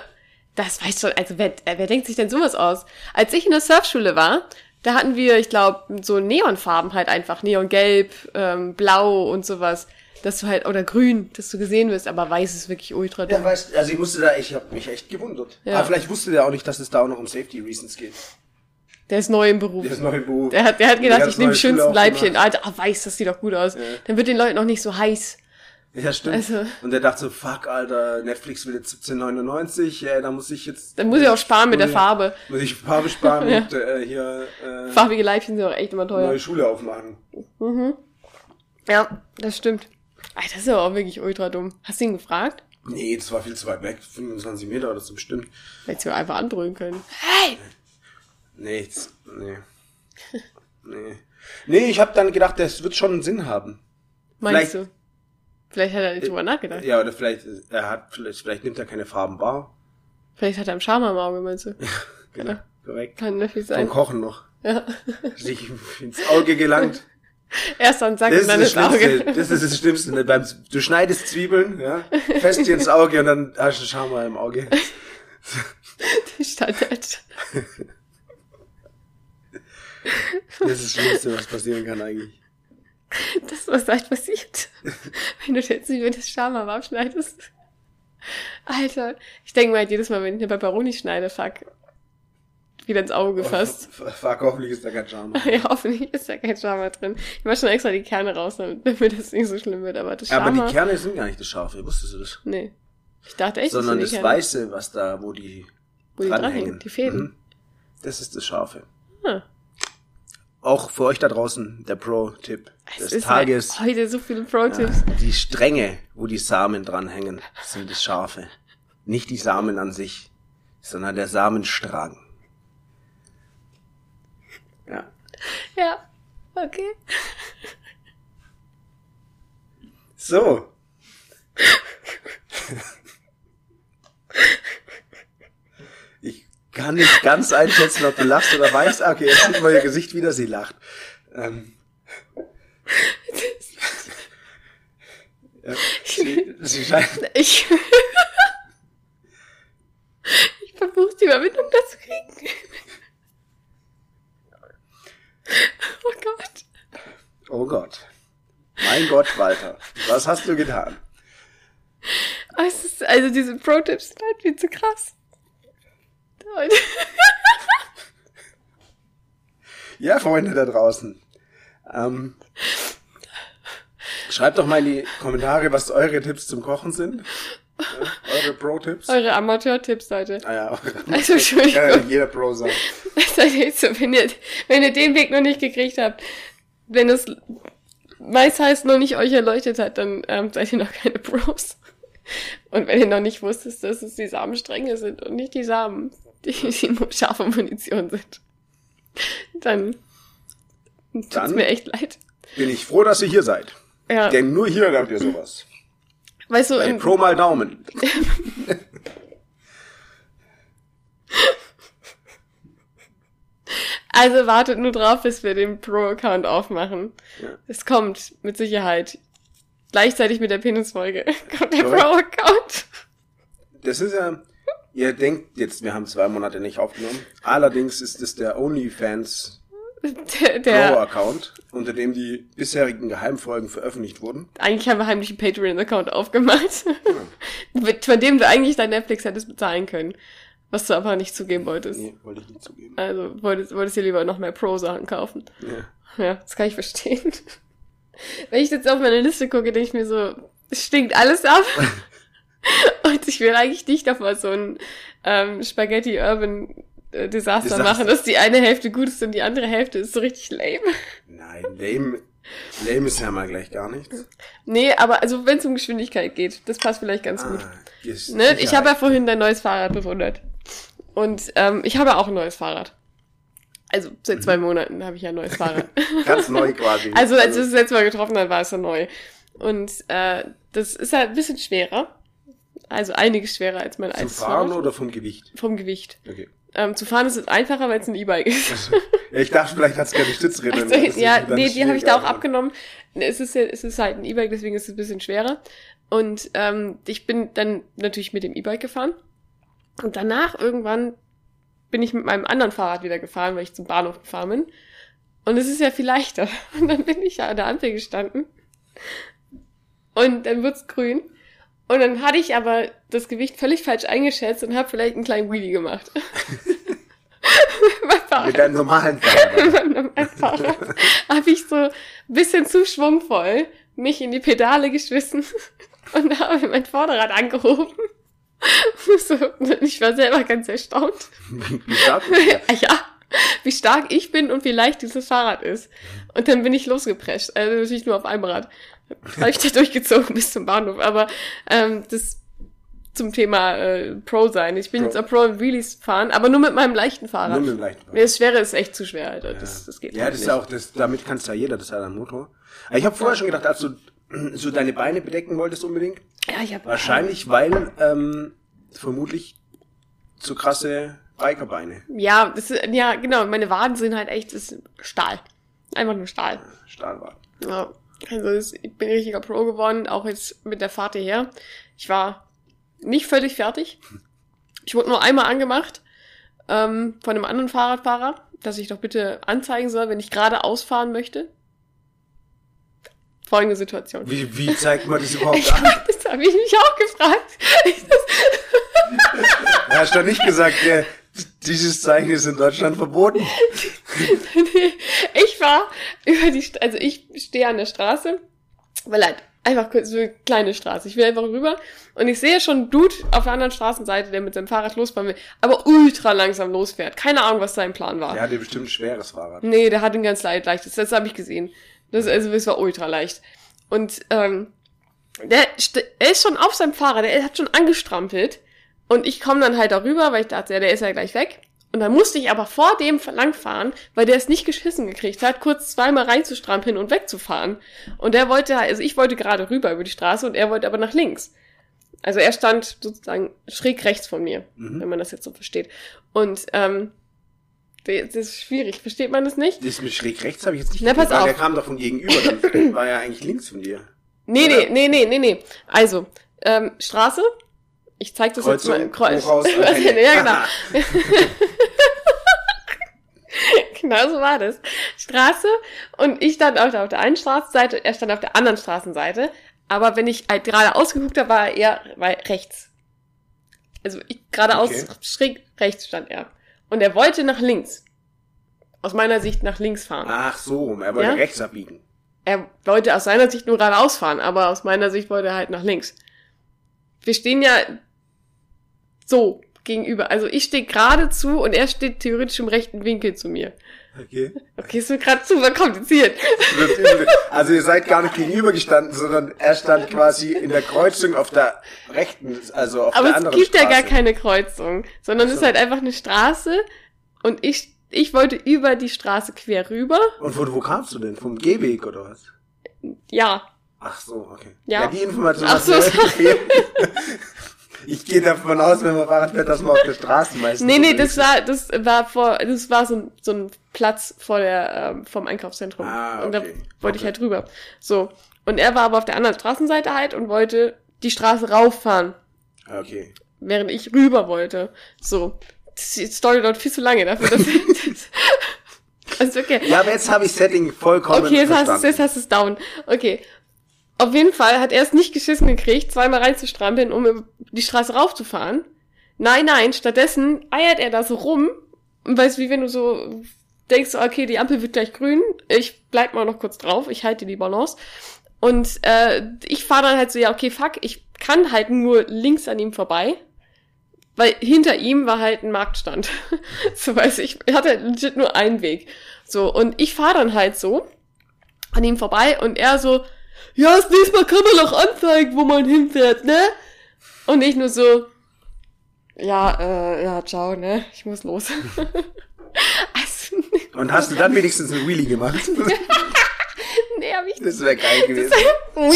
Das weiß schon, also wer, äh, wer denkt sich denn sowas aus? Als ich in der Surfschule war, da hatten wir, ich glaube, so Neonfarben halt einfach, Neongelb, ähm, Blau und sowas. Dass du halt, oder grün, dass du gesehen wirst, aber weiß ist wirklich ultra Ja, dumm. weißt, also ich musste da, ich habe mich echt gewundert. Ja. Aber vielleicht wusste der auch nicht, dass es da auch noch um Safety Reasons geht. Der ist neu im Beruf. Der ist neu im Beruf. Der hat, der hat gedacht, ganz ich nehme schönsten Leibchen. Alter, ah, weiß, das sieht doch gut aus. Dann wird den Leuten auch nicht so heiß. Ja, stimmt. Also- Und der dachte so, fuck, Alter, Netflix will jetzt 17,99, ja, da muss ich jetzt... Dann muss ich auch sparen mit der Farbe. Muss ich Farbe sparen Ja. und äh, hier äh, Farbige Leibchen sind auch echt immer teuer. neue Schule aufmachen. Ja, das stimmt. Alter, das ist aber auch wirklich ultra dumm. Hast du ihn gefragt? Nee, das war viel zu weit weg, 25 Meter oder so bestimmt. Hättest du einfach anbrüllen können. Hey! Nee, das, nee. nee. Nee, ich habe dann gedacht, das wird schon einen Sinn haben. Meinst Vielleicht- du? Vielleicht hat er nicht drüber nachgedacht. Ja, oder vielleicht, er hat, vielleicht, vielleicht nimmt er keine Farben wahr. Vielleicht hat er einen Charme am Auge, meinst du? Genau, korrekt. Kann natürlich Vom sein. Kochen noch. Ja. Sich ins Auge gelangt. Erst den Sack Das und ist dann das ins Auge. Schlimmste. Das ist das Schlimmste. ne? Beim, du schneidest Zwiebeln, ja, fest dir ins Auge und dann hast du Schama im Auge. Standard. Das ist das Schlimmste, was passieren kann eigentlich. Das, was halt passiert, wenn du jetzt über das Scham am abschneidest. Alter, ich denke mal halt jedes Mal, wenn ich eine Peperoni schneide, fuck, wieder ins Auge gefasst. F- Fuck, hoffentlich ist da kein Schama. Ja, hoffentlich ist da kein Schama drin. Ich mach schon extra die Kerne raus, damit, das nicht so schlimm wird, aber das Aber Schama... die Kerne sind gar nicht das Scharfe, wusstest du das? nee. Ich dachte echt, Sondern das das Weiße, was da, wo die wo die dranhängen. dranhängen, die Fäden. Mhm. Das ist das Scharfe. Ah. Auch für euch da draußen der Pro-Tipp Es des ist Tages. halt heute so viele Pro-Tipps. Die Stränge, wo die Samen dranhängen, sind das Scharfe. Nicht die Samen an sich, sondern der Samenstrang. Ja. Okay. So. Ich kann nicht ganz einschätzen, ob du lachst oder weißt. Ah, Okay, jetzt sieht man ihr Gesicht wieder, sie lacht. Ähm. Ja, sie, sie scheint, Ich... ich versuche die Überwindung dazu kriegen. oh Gott. Oh Gott. Mein Gott, Walter, was hast du getan? Es ist, also diese Pro-Tipps sind halt viel zu krass. Ja, Freunde da draußen. Ähm, schreibt doch mal in die Kommentare, was eure Tipps zum Kochen sind. Ja, eure Pro-Tipps. Eure Amateur-Tipps, Leute. Ah ja, Also, Entschuldigung. Kann ja jeder Pro sein. Seid ihr jetzt so, wenn ihr, wenn ihr den Weg noch nicht gekriegt habt, wenn es meist heißt noch nicht euch erleuchtet hat, dann ähm, seid ihr noch keine Pros. Und wenn ihr noch nicht wusstet, dass es die Samenstränge sind und nicht die Samen, die, die scharfe Munition sind, dann tut's Dann- mir echt leid. Bin ich froh, dass ihr hier seid. Ja, Denn nur hier lernt ihr sowas. weißt du, Ey, im, Pro mal Daumen. also wartet nur drauf, bis wir den Pro-Account aufmachen. Ja. Es kommt, mit Sicherheit. Gleichzeitig mit der Penisfolge kommt der. Pro-Account. Das ist ja, ihr denkt jetzt, wir haben zwei Monate nicht aufgenommen. Allerdings ist es der OnlyFans Der, der, Pro-Account, unter dem die bisherigen Geheimfolgen veröffentlicht wurden. eigentlich haben wir heimlich einen Patreon-Account aufgemacht, mit, von dem du eigentlich dein Netflix hättest bezahlen können, was du aber nicht zugeben wolltest. Nee, wollte ich nicht zugeben. Also wolltest, wolltest dir lieber noch mehr Pro-Sachen kaufen. Ja. Ja, das kann ich verstehen. Wenn ich jetzt auf meine Liste gucke, denke ich mir so, es stinkt alles ab. Und ich will eigentlich nicht auf mal so ein ähm, Spaghetti Urban äh, Desaster, Desaster. machen, dass die eine Hälfte gut ist und die andere Hälfte ist so richtig lame. Nein, lame, lame ist ja mal gleich gar nichts. Nee, aber also wenn es um Geschwindigkeit geht, das passt vielleicht ganz gut. Ah, ist Ne? Ich habe ja vorhin dein neues Fahrrad bewundert. Und ähm, ich habe auch ein neues Fahrrad. Also seit zwei Monaten habe ich ja ein neues Fahrrad. Ganz neu quasi. also als wir es das letzte Mal getroffen haben, war es ja neu. Und äh, das ist halt ein bisschen schwerer. Also einiges schwerer als mein Zum altes Fahren Fahrrad. oder vom Gewicht? Vom Gewicht. Okay. Ähm, zu fahren ist es einfacher, weil es ein E-Bike ist. Ja, ich dachte, vielleicht hat es keine Stützräder. Also, ja, nee, die habe ich da auch abgenommen. Es ist, ja, es ist halt ein E-Bike, deswegen ist es ein bisschen schwerer. Und ähm, ich bin dann natürlich mit dem E-Bike gefahren. Und danach irgendwann bin ich mit meinem anderen Fahrrad wieder gefahren, weil ich zum Bahnhof gefahren bin. Und es ist ja viel leichter. Und dann bin ich ja an der Ampel gestanden. Und dann wird's grün. Und dann hatte ich aber das Gewicht völlig falsch eingeschätzt und habe vielleicht einen kleinen Wheelie gemacht. Mit deinem normalen Fahrrad. Mein Fahrrad habe ich so ein bisschen zu schwungvoll mich in die Pedale geschmissen und habe mein Vorderrad angehoben. Ich war selber ganz erstaunt. Wie stark ist der? Ja, wie stark ich bin und wie leicht dieses Fahrrad ist. Und dann bin ich losgeprescht. Also natürlich nur auf einem Rad. Habe ich da durchgezogen bis zum Bahnhof. Aber ähm, das zum Thema äh, Pro sein. Ich bin Pro. jetzt auch Pro im Wheelies fahren, aber nur mit meinem leichten Fahrrad. Nur mit dem leichten Fahrrad. Das Schwere ist echt zu schwer, Alter. Das, das geht Ja, halt das ist nicht. ja auch, das, damit kannst ja jeder, das ist ja ein Motor. Aber Ich habe vorher schon gedacht, als du so deine Beine bedecken wolltest unbedingt, Ja, ich hab, wahrscheinlich, weil ähm, vermutlich zu krasse Bikerbeine. Ja, das ist, ja, genau. Meine Waden sind halt echt das ist Stahl. Einfach nur Stahl. Stahlwagen. Ja. Also das, ich bin richtiger Pro geworden, auch jetzt mit der Fahrt hierher. Ich war nicht völlig fertig. Ich wurde nur einmal angemacht ähm, von einem anderen Fahrradfahrer, dass ich doch bitte anzeigen soll, wenn ich gerade ausfahren möchte. Folgende Situation. Wie, wie zeigt man das überhaupt an? Das habe ich mich auch gefragt. Ich, Er hast doch nicht gesagt, äh, dieses Zeichen ist in Deutschland verboten. Ich war über die, also ich stehe an der Straße, weil halt einfach so eine kleine Straße. Ich will einfach rüber und ich sehe schon einen Dude auf der anderen Straßenseite, der mit seinem Fahrrad losfahren will, aber ultra langsam losfährt. Keine Ahnung, was sein Plan war. Der hatte bestimmt ein schweres Fahrrad. Nee, der hat ein ganz leicht leichtes. Das habe ich gesehen. Das, also, es war ultra leicht. Und ähm, der er ist schon auf seinem Fahrrad, der hat schon angestrampelt. Und ich komme dann halt darüber, weil ich dachte, ja, der ist ja gleich weg. Und dann musste ich aber vor dem langfahren, weil der es nicht geschissen gekriegt hat, kurz zweimal reinzustrampeln und wegzufahren. Und der wollte, also ich wollte gerade rüber über die Straße und er wollte aber nach links. Also er stand sozusagen schräg rechts von mir, Mhm. wenn man das jetzt so versteht. Und ähm, das ist schwierig, versteht man das nicht? Das mit schräg rechts habe ich jetzt nicht Na, pass auf. Der kam doch von gegenüber, dann war ja eigentlich links von dir. Nee, Oder? nee, nee, nee, nee, nee. Also, ähm, Straße. Ich zeig das Kreuzung, jetzt mal. Kreuz. Hochhaus, ja, genau. genau so war das. Straße und ich stand auf der, auf der einen Straßenseite, er stand auf der anderen Straßenseite. Aber wenn ich halt gerade ausgeguckt habe, war er war er rechts. Also ich geradeaus Okay. schräg rechts stand er. Und er wollte nach links. Aus meiner Sicht nach links fahren. Ach so, er wollte Ja? rechts abbiegen. Er wollte aus seiner Sicht nur geradeaus fahren, aber aus meiner Sicht wollte er halt nach links. Wir stehen ja so gegenüber. Also ich stehe gerade zu und er steht theoretisch im rechten Winkel zu mir. Okay. Okay, ist mir gerade super kompliziert. Also ihr seid gar nicht gegenüber gestanden, sondern er stand quasi in der Kreuzung auf der rechten, also auf Aber der es anderen gibt ja Straße. gar keine Kreuzung, sondern es ist halt einfach eine Straße und ich, ich wollte über die Straße quer rüber. Und von wo kamst du denn? Vom Gehweg oder was? Ja, Ach so, okay. Ja. die Information Ach so, sorry. Ich gehe davon aus, wenn man Fahrrad fährt, dass man auf der Straße meistens Nee, nee, das war, das war vor, das war so so ein Platz vor der, ähm, vom Einkaufszentrum. Ah, Und da okay. wollte ich Okay. halt rüber. So. Und er war aber auf der anderen Straßenseite halt und wollte die Straße rauffahren, ist. Okay. während ich rüber wollte. So. Das, die Story dauert viel zu lange dafür, dass das, also okay. Ja, aber jetzt habe ich Setting vollkommen Okay, jetzt hast, du, verstanden. jetzt hast du es down. Okay. Auf jeden Fall hat er es nicht geschissen gekriegt, zweimal reinzustrampeln, um die Straße raufzufahren. Nein, nein, stattdessen eiert er da so rum. Und weißt du, wie wenn du so denkst, so, okay, die Ampel wird gleich grün, ich bleib mal noch kurz drauf, ich halte die Balance. Und äh, ich fahre dann halt so, ja, okay, fuck, ich kann halt nur links an ihm vorbei. Weil hinter ihm war halt ein Marktstand. so weiß ich, ich hatte legit nur einen Weg. So, und ich fahre dann halt so an ihm vorbei und er so, ja, das nächste Mal kann man doch anzeigen, wo man hinfährt, ne? Und ich nur so, ja, äh, ja, ciao, ne? Ich muss los. Und hast du dann wenigstens einen Wheelie gemacht? nee, hab ich Das wäre geil gewesen.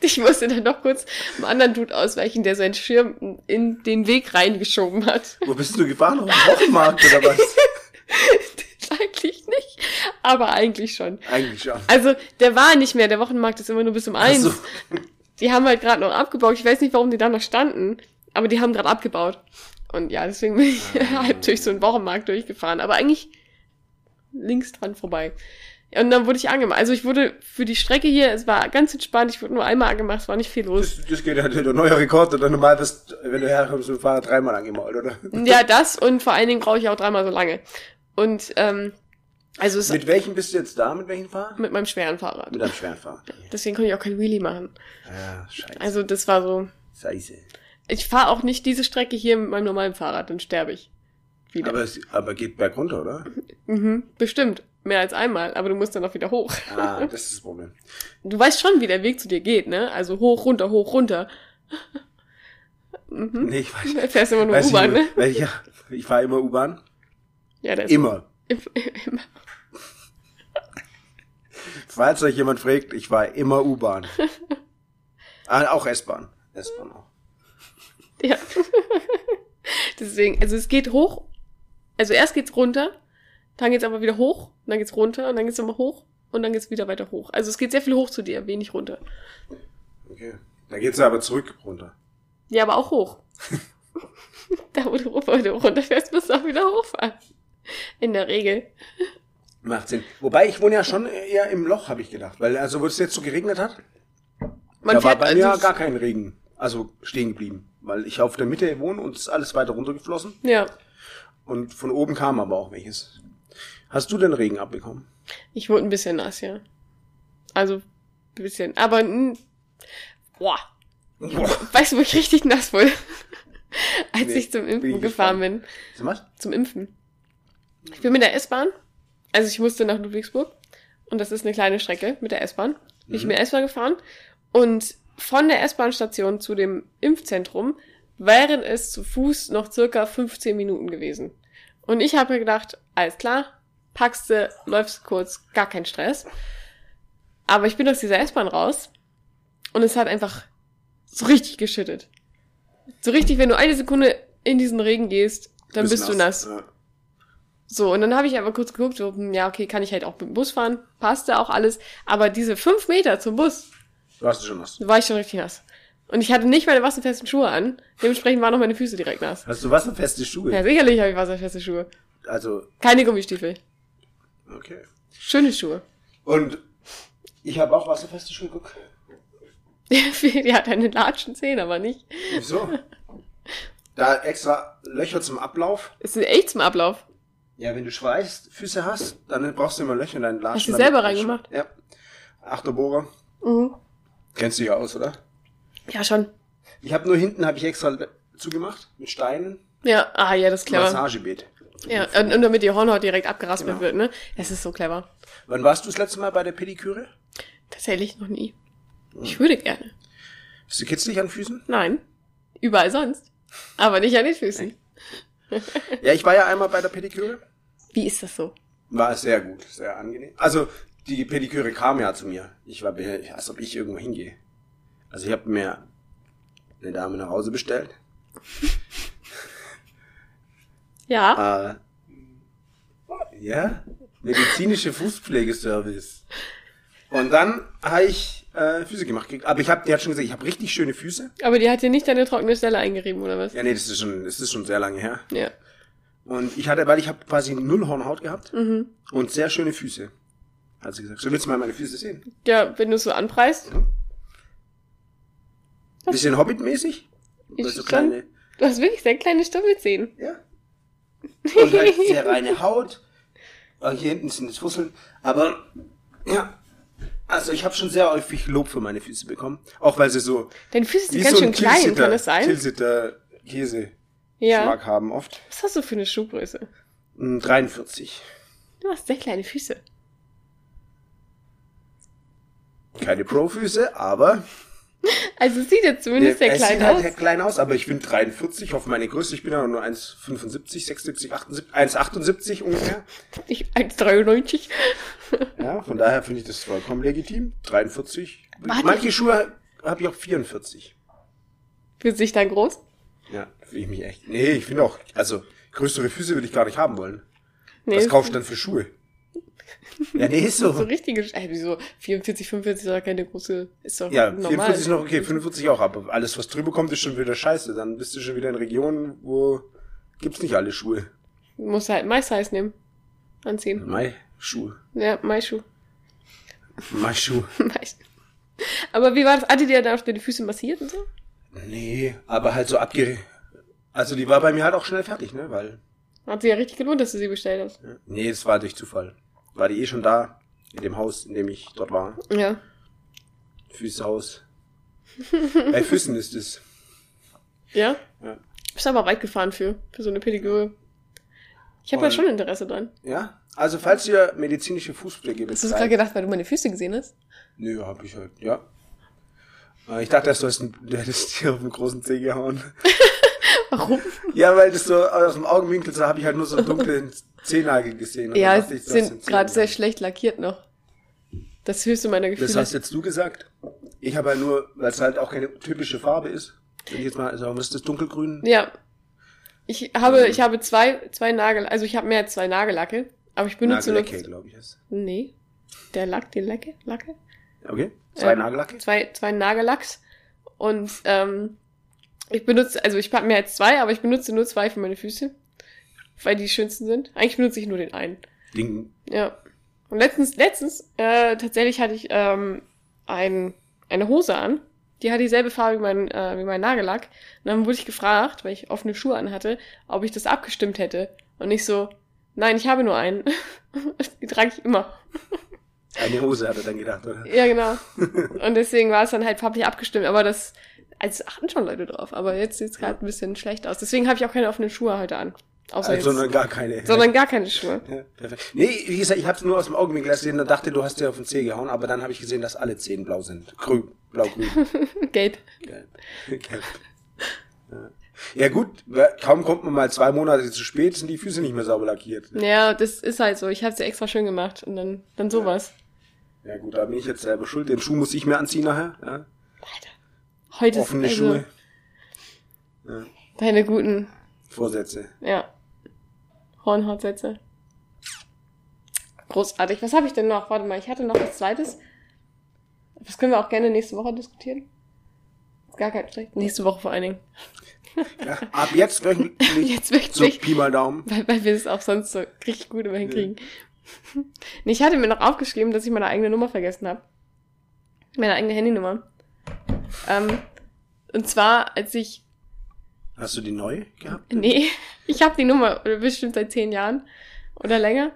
Ich musste dann noch kurz einem anderen Dude ausweichen, der seinen Schirm in den Weg reingeschoben hat. Wo bist du gefahren? Auf dem Wochenmarkt oder was? eigentlich nicht, aber eigentlich schon. Eigentlich schon. Also, der war nicht mehr, der Wochenmarkt ist immer nur bis um eins. so. Die haben halt gerade noch abgebaut. Ich weiß nicht, warum die da noch standen, aber die haben gerade abgebaut. Und ja, deswegen bin ich Ah. halb durch so einen Wochenmarkt durchgefahren. Aber eigentlich links dran vorbei. Und dann wurde ich angemacht. Also ich wurde für die Strecke hier, es war ganz entspannt, ich wurde nur einmal angemacht, es war nicht viel los. Das, das geht ja der neue Rekord, oder normal bist, wenn du herkommst dem Fahrrad dreimal angemalt, oder? Ja, das und vor allen Dingen brauche ich auch dreimal so lange. Und ähm, also es Mit welchem bist du jetzt da? Mit welchem Fahrrad? mit meinem schweren Fahrrad. Mit einem schweren Fahrrad. Deswegen konnte ich auch kein Wheelie machen. Ja, scheiße. Also das war so. Scheiße. Ich fahre auch nicht diese Strecke hier mit meinem normalen Fahrrad, dann sterbe ich. Wieder. Aber, es, aber geht berg runter, oder? mhm, bestimmt. Mehr als einmal, aber du musst dann auch wieder hoch. Ah, das ist das Problem. Du weißt schon, wie der Weg zu dir geht, ne? Also hoch, runter, hoch, runter. Mhm. Nee, ich weiß Du fährst immer nur U-Bahn, nicht, ne? ich, ja, ich fahre immer U-Bahn. Ja, ist Immer. Im, immer. Falls euch jemand fragt, ich fahre immer U-Bahn. ah, auch S-Bahn. S-Bahn auch. Ja. Deswegen, also es geht hoch. Also erst geht's runter, dann geht's aber wieder hoch, dann geht's runter und dann geht's nochmal hoch und dann geht's wieder weiter hoch. Also es geht sehr viel hoch zu dir, wenig runter. Okay. Dann geht's aber zurück runter. Ja, aber auch hoch. da, wo du, runterfährst, musst du auch wieder hochfahren. In der Regel. Macht Sinn. Wobei, ich wohne ja schon eher im Loch, habe ich gedacht. Weil, also, wo es jetzt so geregnet hat, Man da war bei mir also, gar kein Regen. Also stehen geblieben. Weil ich auf der Mitte wohne und es ist alles weiter runtergeflossen. Ja. Und von oben kam aber auch welches. Hast du denn Regen abbekommen? Ich wurde ein bisschen nass, ja. Also, ein bisschen. Aber, boah. Boah. Weißt du, wo ich richtig nass wurde? Als Nee, ich zum bin Impfen ich gefahren bin. Sag mal. Zum Impfen. Ich bin mit der S-Bahn. Also ich musste nach Ludwigsburg. Und das ist eine kleine Strecke mit der S-Bahn. Bin ich mit der S-Bahn gefahren. Und von der S-Bahn-Station zu dem Impfzentrum wären es zu Fuß noch circa 15 Minuten gewesen. Und ich habe mir gedacht, alles klar, packst du, läufst kurz, gar kein Stress. Aber ich bin aus dieser S-Bahn raus und es hat einfach so richtig geschüttet. So richtig, wenn du eine Sekunde in diesen Regen gehst, dann bist du nass. Ja. So, und dann habe ich aber kurz geguckt, so, hm, ja, okay, kann ich halt auch mit dem Bus fahren, passte auch alles. Aber diese fünf Meter zum Bus, Du hast schon nass. war ich schon richtig nass. Und ich hatte nicht meine wasserfesten Schuhe an. Dementsprechend waren auch meine Füße direkt nass. Hast du wasserfeste Schuhe? Ja, sicherlich habe ich wasserfeste Schuhe. Also, Keine Gummistiefel. okay. Schöne Schuhe. Und ich habe auch wasserfeste Schuhe. Guck. Die hat eine Latschen Zehen, aber nicht. Wieso? Da extra Löcher zum Ablauf. Ist echt zum Ablauf. Ja, wenn du Schweißfüße hast, dann brauchst du immer Löcher in deinen Latschen. Hast du selber reingemacht? Ja. Achterbohrer. Mhm. Kennst du ja aus, oder? Ja, schon. Ich habe nur hinten habe ich extra zugemacht mit Steinen. Ja, ah, ja, das ist clever. Massagebeet. Ja, und, und damit die Hornhaut direkt abgeraspelt Genau. wird, ne? Das ist so clever. Wann warst du das letzte Mal bei der Pediküre? Tatsächlich noch nie. Ich würde gerne. Bist du kitzlig an Füßen? Nein. Überall sonst. Aber nicht an den Füßen. Ja, ich war ja einmal bei der Pediküre. Wie ist das so? War sehr gut, sehr angenehm. Also, die Pediküre kam ja zu mir. Ich war, als ob ich irgendwo hingehe. Also, ich habe mir eine Dame nach Hause bestellt. Ja. Äh, ja, medizinische Fußpflegeservice. Und dann habe ich äh, Füße gemacht. gekriegt. Aber ich habe, die hat schon gesagt, ich habe richtig schöne Füße. Aber die hat dir nicht deine trockene Stelle eingerieben, oder was? Ja, nee, das ist schon, das ist schon sehr lange her. Ja. Und ich hatte, weil ich habe quasi null Hornhaut gehabt Mhm. und sehr schöne Füße. Hat sie gesagt. So willst du mal meine Füße sehen? Ja, wenn du es so anpreist. Bisschen Hobbit-mäßig. Oder so schon. kleine, Du hast wirklich sehr kleine Stoppelzehen. ja. Und halt sehr reine Haut. Und hier hinten sind es Fusseln. Aber, ja. Also ich habe schon sehr häufig Lob für meine Füße bekommen. Auch weil sie so, Deine Füße sind ganz so schön ein klein, kann das sein? Tilsiter Käse Ja. Geschmack haben oft. Was hast du für eine Schuhgröße? Mm, 43. Du hast sehr kleine Füße. Keine Pro-Füße, aber Also sieht jetzt zumindest sehr klein sieht halt aus. sehr klein aus, aber ich bin 43 auf meine Größe. Ich bin ja nur 1,75, 76, 78, 1,78 ungefähr. Ich 1,93. Ja, von daher finde ich das vollkommen legitim. 43. Warte. Manche Schuhe habe ich auch 44. Fühlt sich dann groß? Ja, fühle ich mich echt. Nee, ich finde auch, also größere Füße würde ich gar nicht haben wollen. Nee, Was kaufst du dann für Schuhe? Ja, nee, ist so so. richtige, ey, wieso? 44, 45 ist doch keine große, ist doch Ja, normal. 44 ist noch okay, 45 auch, aber alles, was drüber kommt, ist schon wieder scheiße. Dann bist du schon wieder in Regionen, wo gibt's nicht alle Schuhe. Du musst halt My Size nehmen. Anziehen. Mai, Schuhe. Ja, My Schuh. Mein Schuh. Meist. Aber wie war das? Hattet ihr da die Füße massiert und so? Nee, aber halt so abge... Also die war bei mir halt auch schnell fertig, ne? Weil... Hat sich ja richtig gelohnt, dass du sie bestellt hast. Nee, das war durch Zufall. War die eh schon da, in dem Haus, in dem ich dort war. Ja. Füße aus. bei Füßen ist es. Ja? Ja. Bist aber weit gefahren für, für so eine Pediküre. Ich habe ja schon Interesse dran. Ja? Also falls ihr medizinische Fußpflege Hast du gerade gedacht, weil du meine Füße gesehen hast? Nö, hab ich halt, ja. Äh, Ich dachte, erst, du, hast du hättest dir auf einen großen Zeh gehauen. Warum? Ja, weil das so aus dem Augenwinkel so habe ich halt nur so einen dunklen Zehennagel gesehen. Ja, es ich, sind gerade sehr schlecht lackiert noch. Das höchste meiner Gefühle. Das hast jetzt du gesagt. Ich habe halt nur, weil es halt auch keine typische Farbe ist. Wenn ich jetzt mal sagen, was ist das dunkelgrün? ja. Ich habe, ich habe zwei, zwei Nagel, also ich habe mehr als zwei Nagellacke, aber ich benutze Nagellacke, nur. glaube ich. Ist. Nee. Der Lack, die Lacke, Lacke? Okay. Zwei Ähm, Nagellacke? Zwei, zwei Nagellacks. Und ähm, ich benutze, also ich habe mehr als zwei, aber ich benutze nur zwei für meine Füße. Weil die schönsten sind. Eigentlich benutze ich nur den einen. Ding. Ja. Und letztens, letztens, äh, tatsächlich hatte ich ähm, ein, eine Hose an. Die hat dieselbe Farbe wie mein, äh, wie mein Nagellack. Und dann wurde ich gefragt, weil ich offene Schuhe anhatte, ob ich das abgestimmt hätte. Und ich so, nein, ich habe nur einen. Die trage ich immer. Eine Hose hat er dann gedacht, oder? Ja, genau. Und deswegen war es dann halt farblich abgestimmt. Aber das, also achten schon Leute drauf. Aber jetzt sieht es gerade ein bisschen schlecht aus. Deswegen habe ich auch keine offenen Schuhe heute an. Außer Also, sondern gar keine. sondern gar keine Schuhe. Ja, perfekt. Nee, wie gesagt, ich habe es nur aus dem Augenwinkel gesehen und dachte, du hast dir auf den Zeh gehauen, aber dann habe ich gesehen, dass alle Zehen blau sind. Grün, blau-grün. Gelb. Gelb. Gelb. Ja. Ja gut, kaum kommt man mal zwei Monate zu spät, sind die Füße nicht mehr sauber lackiert. Ja, das ist halt so. Ich habe sie extra schön gemacht. Und dann, dann sowas. Ja gut, da bin ich jetzt selber schuld. Den Schuh muss ich mir anziehen nachher. Ja. Heute Offene ist also Schuhe, deine guten, Vorsätze. ja, Hornhautsätze. Großartig. Was habe ich denn noch? Warte mal, ich hatte noch was zweites. Das können wir auch gerne nächste Woche diskutieren. Gar kein Strich. Nächste Woche vor allen Dingen. Ja, ab jetzt wöchentlich. Jetzt So wirklich. Pi mal Daumen. Weil, weil wir es auch sonst so richtig gut immer hinkriegen. Nee, ich hatte mir noch aufgeschrieben, dass ich meine eigene Nummer vergessen habe. Meine eigene Handynummer. Ähm, und zwar, als ich Hast du die neu gehabt? Nee, ich habe die Nummer bestimmt seit zehn Jahren oder länger.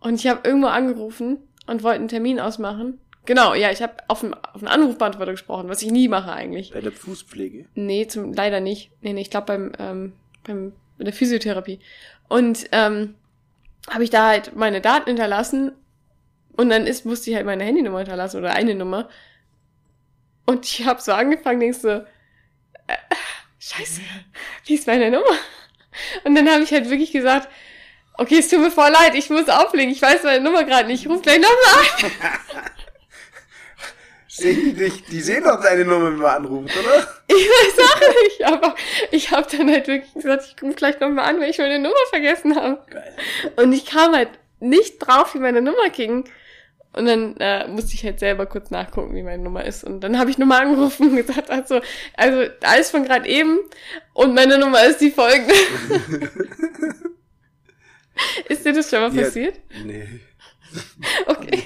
Und ich habe irgendwo angerufen und wollte einen Termin ausmachen. Genau, ja, ich habe auf, einen- auf einen Anrufbeantworter gesprochen, was ich nie mache eigentlich. Bei der Fußpflege. Nee, zum, leider nicht. Nee, nee, ich glaube beim, ähm, beim bei der Physiotherapie. Und ähm, habe ich da halt meine Daten hinterlassen und dann ist, musste ich halt meine Handynummer hinterlassen oder eine Nummer. Und ich habe so angefangen, denkst so, äh, scheiße, wie ist meine Nummer? Und dann habe ich halt wirklich gesagt, okay, es tut mir voll leid, ich muss auflegen, ich weiß meine Nummer gerade nicht, ich ruf gleich nochmal an. Sehen die dich? Die sehen doch deine Nummer, wenn man anruft, oder? Ich weiß auch nicht, aber ich habe dann halt wirklich gesagt, ich rufe gleich nochmal an, weil ich meine Nummer vergessen habe. Geil. Und ich kam halt nicht drauf, wie meine Nummer ging. Und dann äh, musste ich halt selber kurz nachgucken, wie meine Nummer ist. Und dann habe ich nochmal angerufen und gesagt, also, also alles von gerade eben und meine Nummer ist die folgende. ist dir das schon mal Ja. passiert? Nee. Okay.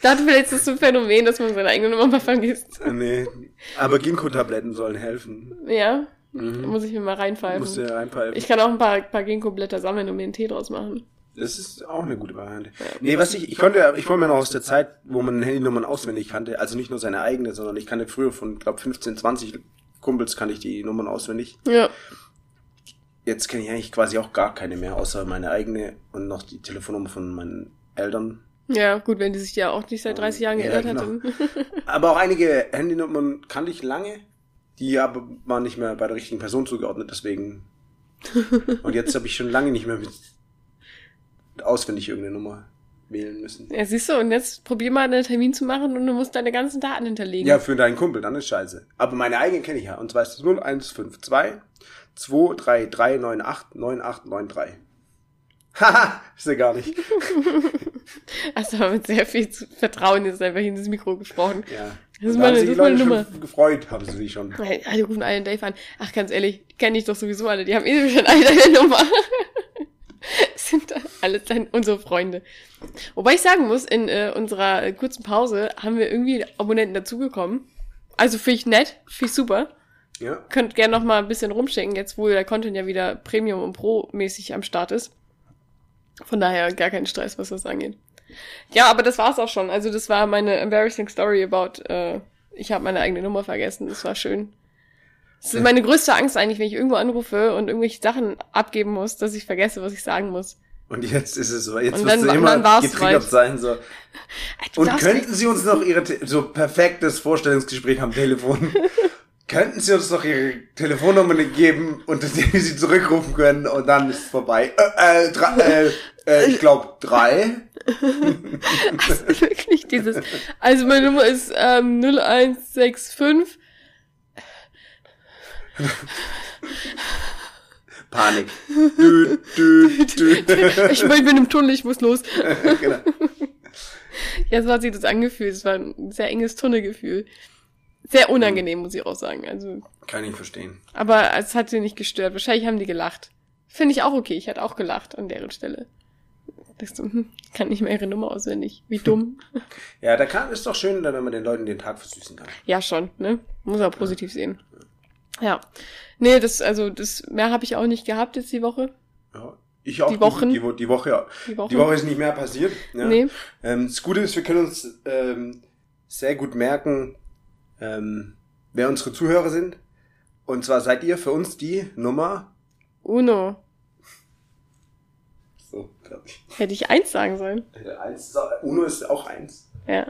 Dachte vielleicht ist das so ein Phänomen, dass man seine eigene Nummer mal vergisst. Nee. Aber Ginkgo-Tabletten sollen helfen. Ja, Mhm. muss ich mir mal reinpfeifen. Musst du ja reinpfeifen. Ich kann auch ein paar, paar Ginkgo-Blätter sammeln und mir einen Tee draus machen. Das ist auch eine gute Variante. Nee, was ich, ich konnte, ich komme ja noch aus der Zeit, wo man Handynummern auswendig kannte. Also nicht nur seine eigene, sondern ich kannte früher von, glaube 15, 20 Kumpels kannte ich die Nummern auswendig. Ja. Jetzt kenne ich eigentlich quasi auch gar keine mehr, außer meine eigene und noch die Telefonnummer von meinen Eltern. Ja, gut, wenn die sich ja auch nicht seit 30 Jahren Ja, geändert hat. genau. Dann Aber auch einige Handynummern kannte ich lange, die aber waren nicht mehr bei der richtigen Person zugeordnet, deswegen. Und jetzt habe ich schon lange nicht mehr mit auswendig irgendeine Nummer wählen müssen. ja, siehst du, und jetzt probier mal einen Termin zu machen und du musst deine ganzen Daten hinterlegen. Ja, für deinen Kumpel, dann ist scheiße. Aber meine eigene kenne ich ja. Und zwar ist es 0152 23398 9893. Haha, ist ja gar nicht. Also mit sehr viel Vertrauen jetzt einfach in das Mikro gesprochen. Ja. Das ist meine- haben sich das die Leute Nummer. schon gefreut, haben sie sich schon. Hey, die rufen alle Dave an. Ach, ganz ehrlich, die kenne ich doch sowieso alle. Die haben eh schon alle deine Nummer. Sind. Alles dann unsere Freunde. Wobei ich sagen muss, in äh, unserer kurzen Pause haben wir irgendwie Abonnenten dazugekommen. Also finde ich nett, finde ich super. Ja. Könnt gerne noch mal ein bisschen rumschicken, jetzt wo der Content ja wieder Premium und Pro-mäßig am Start ist. Von daher gar kein Stress, was das angeht. Ja, aber das war's auch schon. Also das war meine embarrassing story about, äh, ich habe meine eigene Nummer vergessen. Das war schön. Das ist meine größte Angst eigentlich, wenn ich irgendwo anrufe und irgendwelche Sachen abgeben muss, dass ich vergesse, was ich sagen muss. Und jetzt ist es so, jetzt Und wirst dann- du immer getriggert sein, so. Du Und könnten Sie uns noch Ihre, so perfektes Vorstellungsgespräch am Telefon, könnten Sie uns noch Ihre Telefonnummer geben, unter der wir Sie zurückrufen können und dann ist es vorbei. Äh, äh, drei, äh, äh ich glaube drei. Also wirklich dieses. Also meine Nummer ist ähm, 0165. Panik. Dü, dü, dü. Ich, mein, ich bin im Tunnel, ich muss los. genau. Ja, so hat sich das angefühlt. Es war ein sehr enges Tunnelgefühl. Sehr unangenehm, muss ich auch sagen. Also, Kann ich verstehen. aber es hat sie nicht gestört. Wahrscheinlich haben die gelacht. Finde ich auch okay. Ich hätte auch gelacht an deren Stelle. Das so, hm, ich kann nicht mehr ihre Nummer auswendig. Wie dumm. Ja, da kann, ist doch schön, wenn man den Leuten den Tag versüßen kann. Ja, schon, ne? Muss auch positiv sehen. Ja. Nee, das, also, das, mehr habe ich auch nicht gehabt jetzt die Woche. Ja. Ich auch. Die Wochen? Die, Wo- die Woche, ja. Die Woche. Die Woche ist nicht mehr passiert. Ja. Nee. Ähm, das Gute ist, wir können uns ähm, sehr gut merken, ähm, wer unsere Zuhörer sind. Und zwar seid ihr für uns die Nummer. Uno. So, glaube ich. Hätte ich eins sagen sollen. Äh, Eins, Uno ist auch eins. Ja.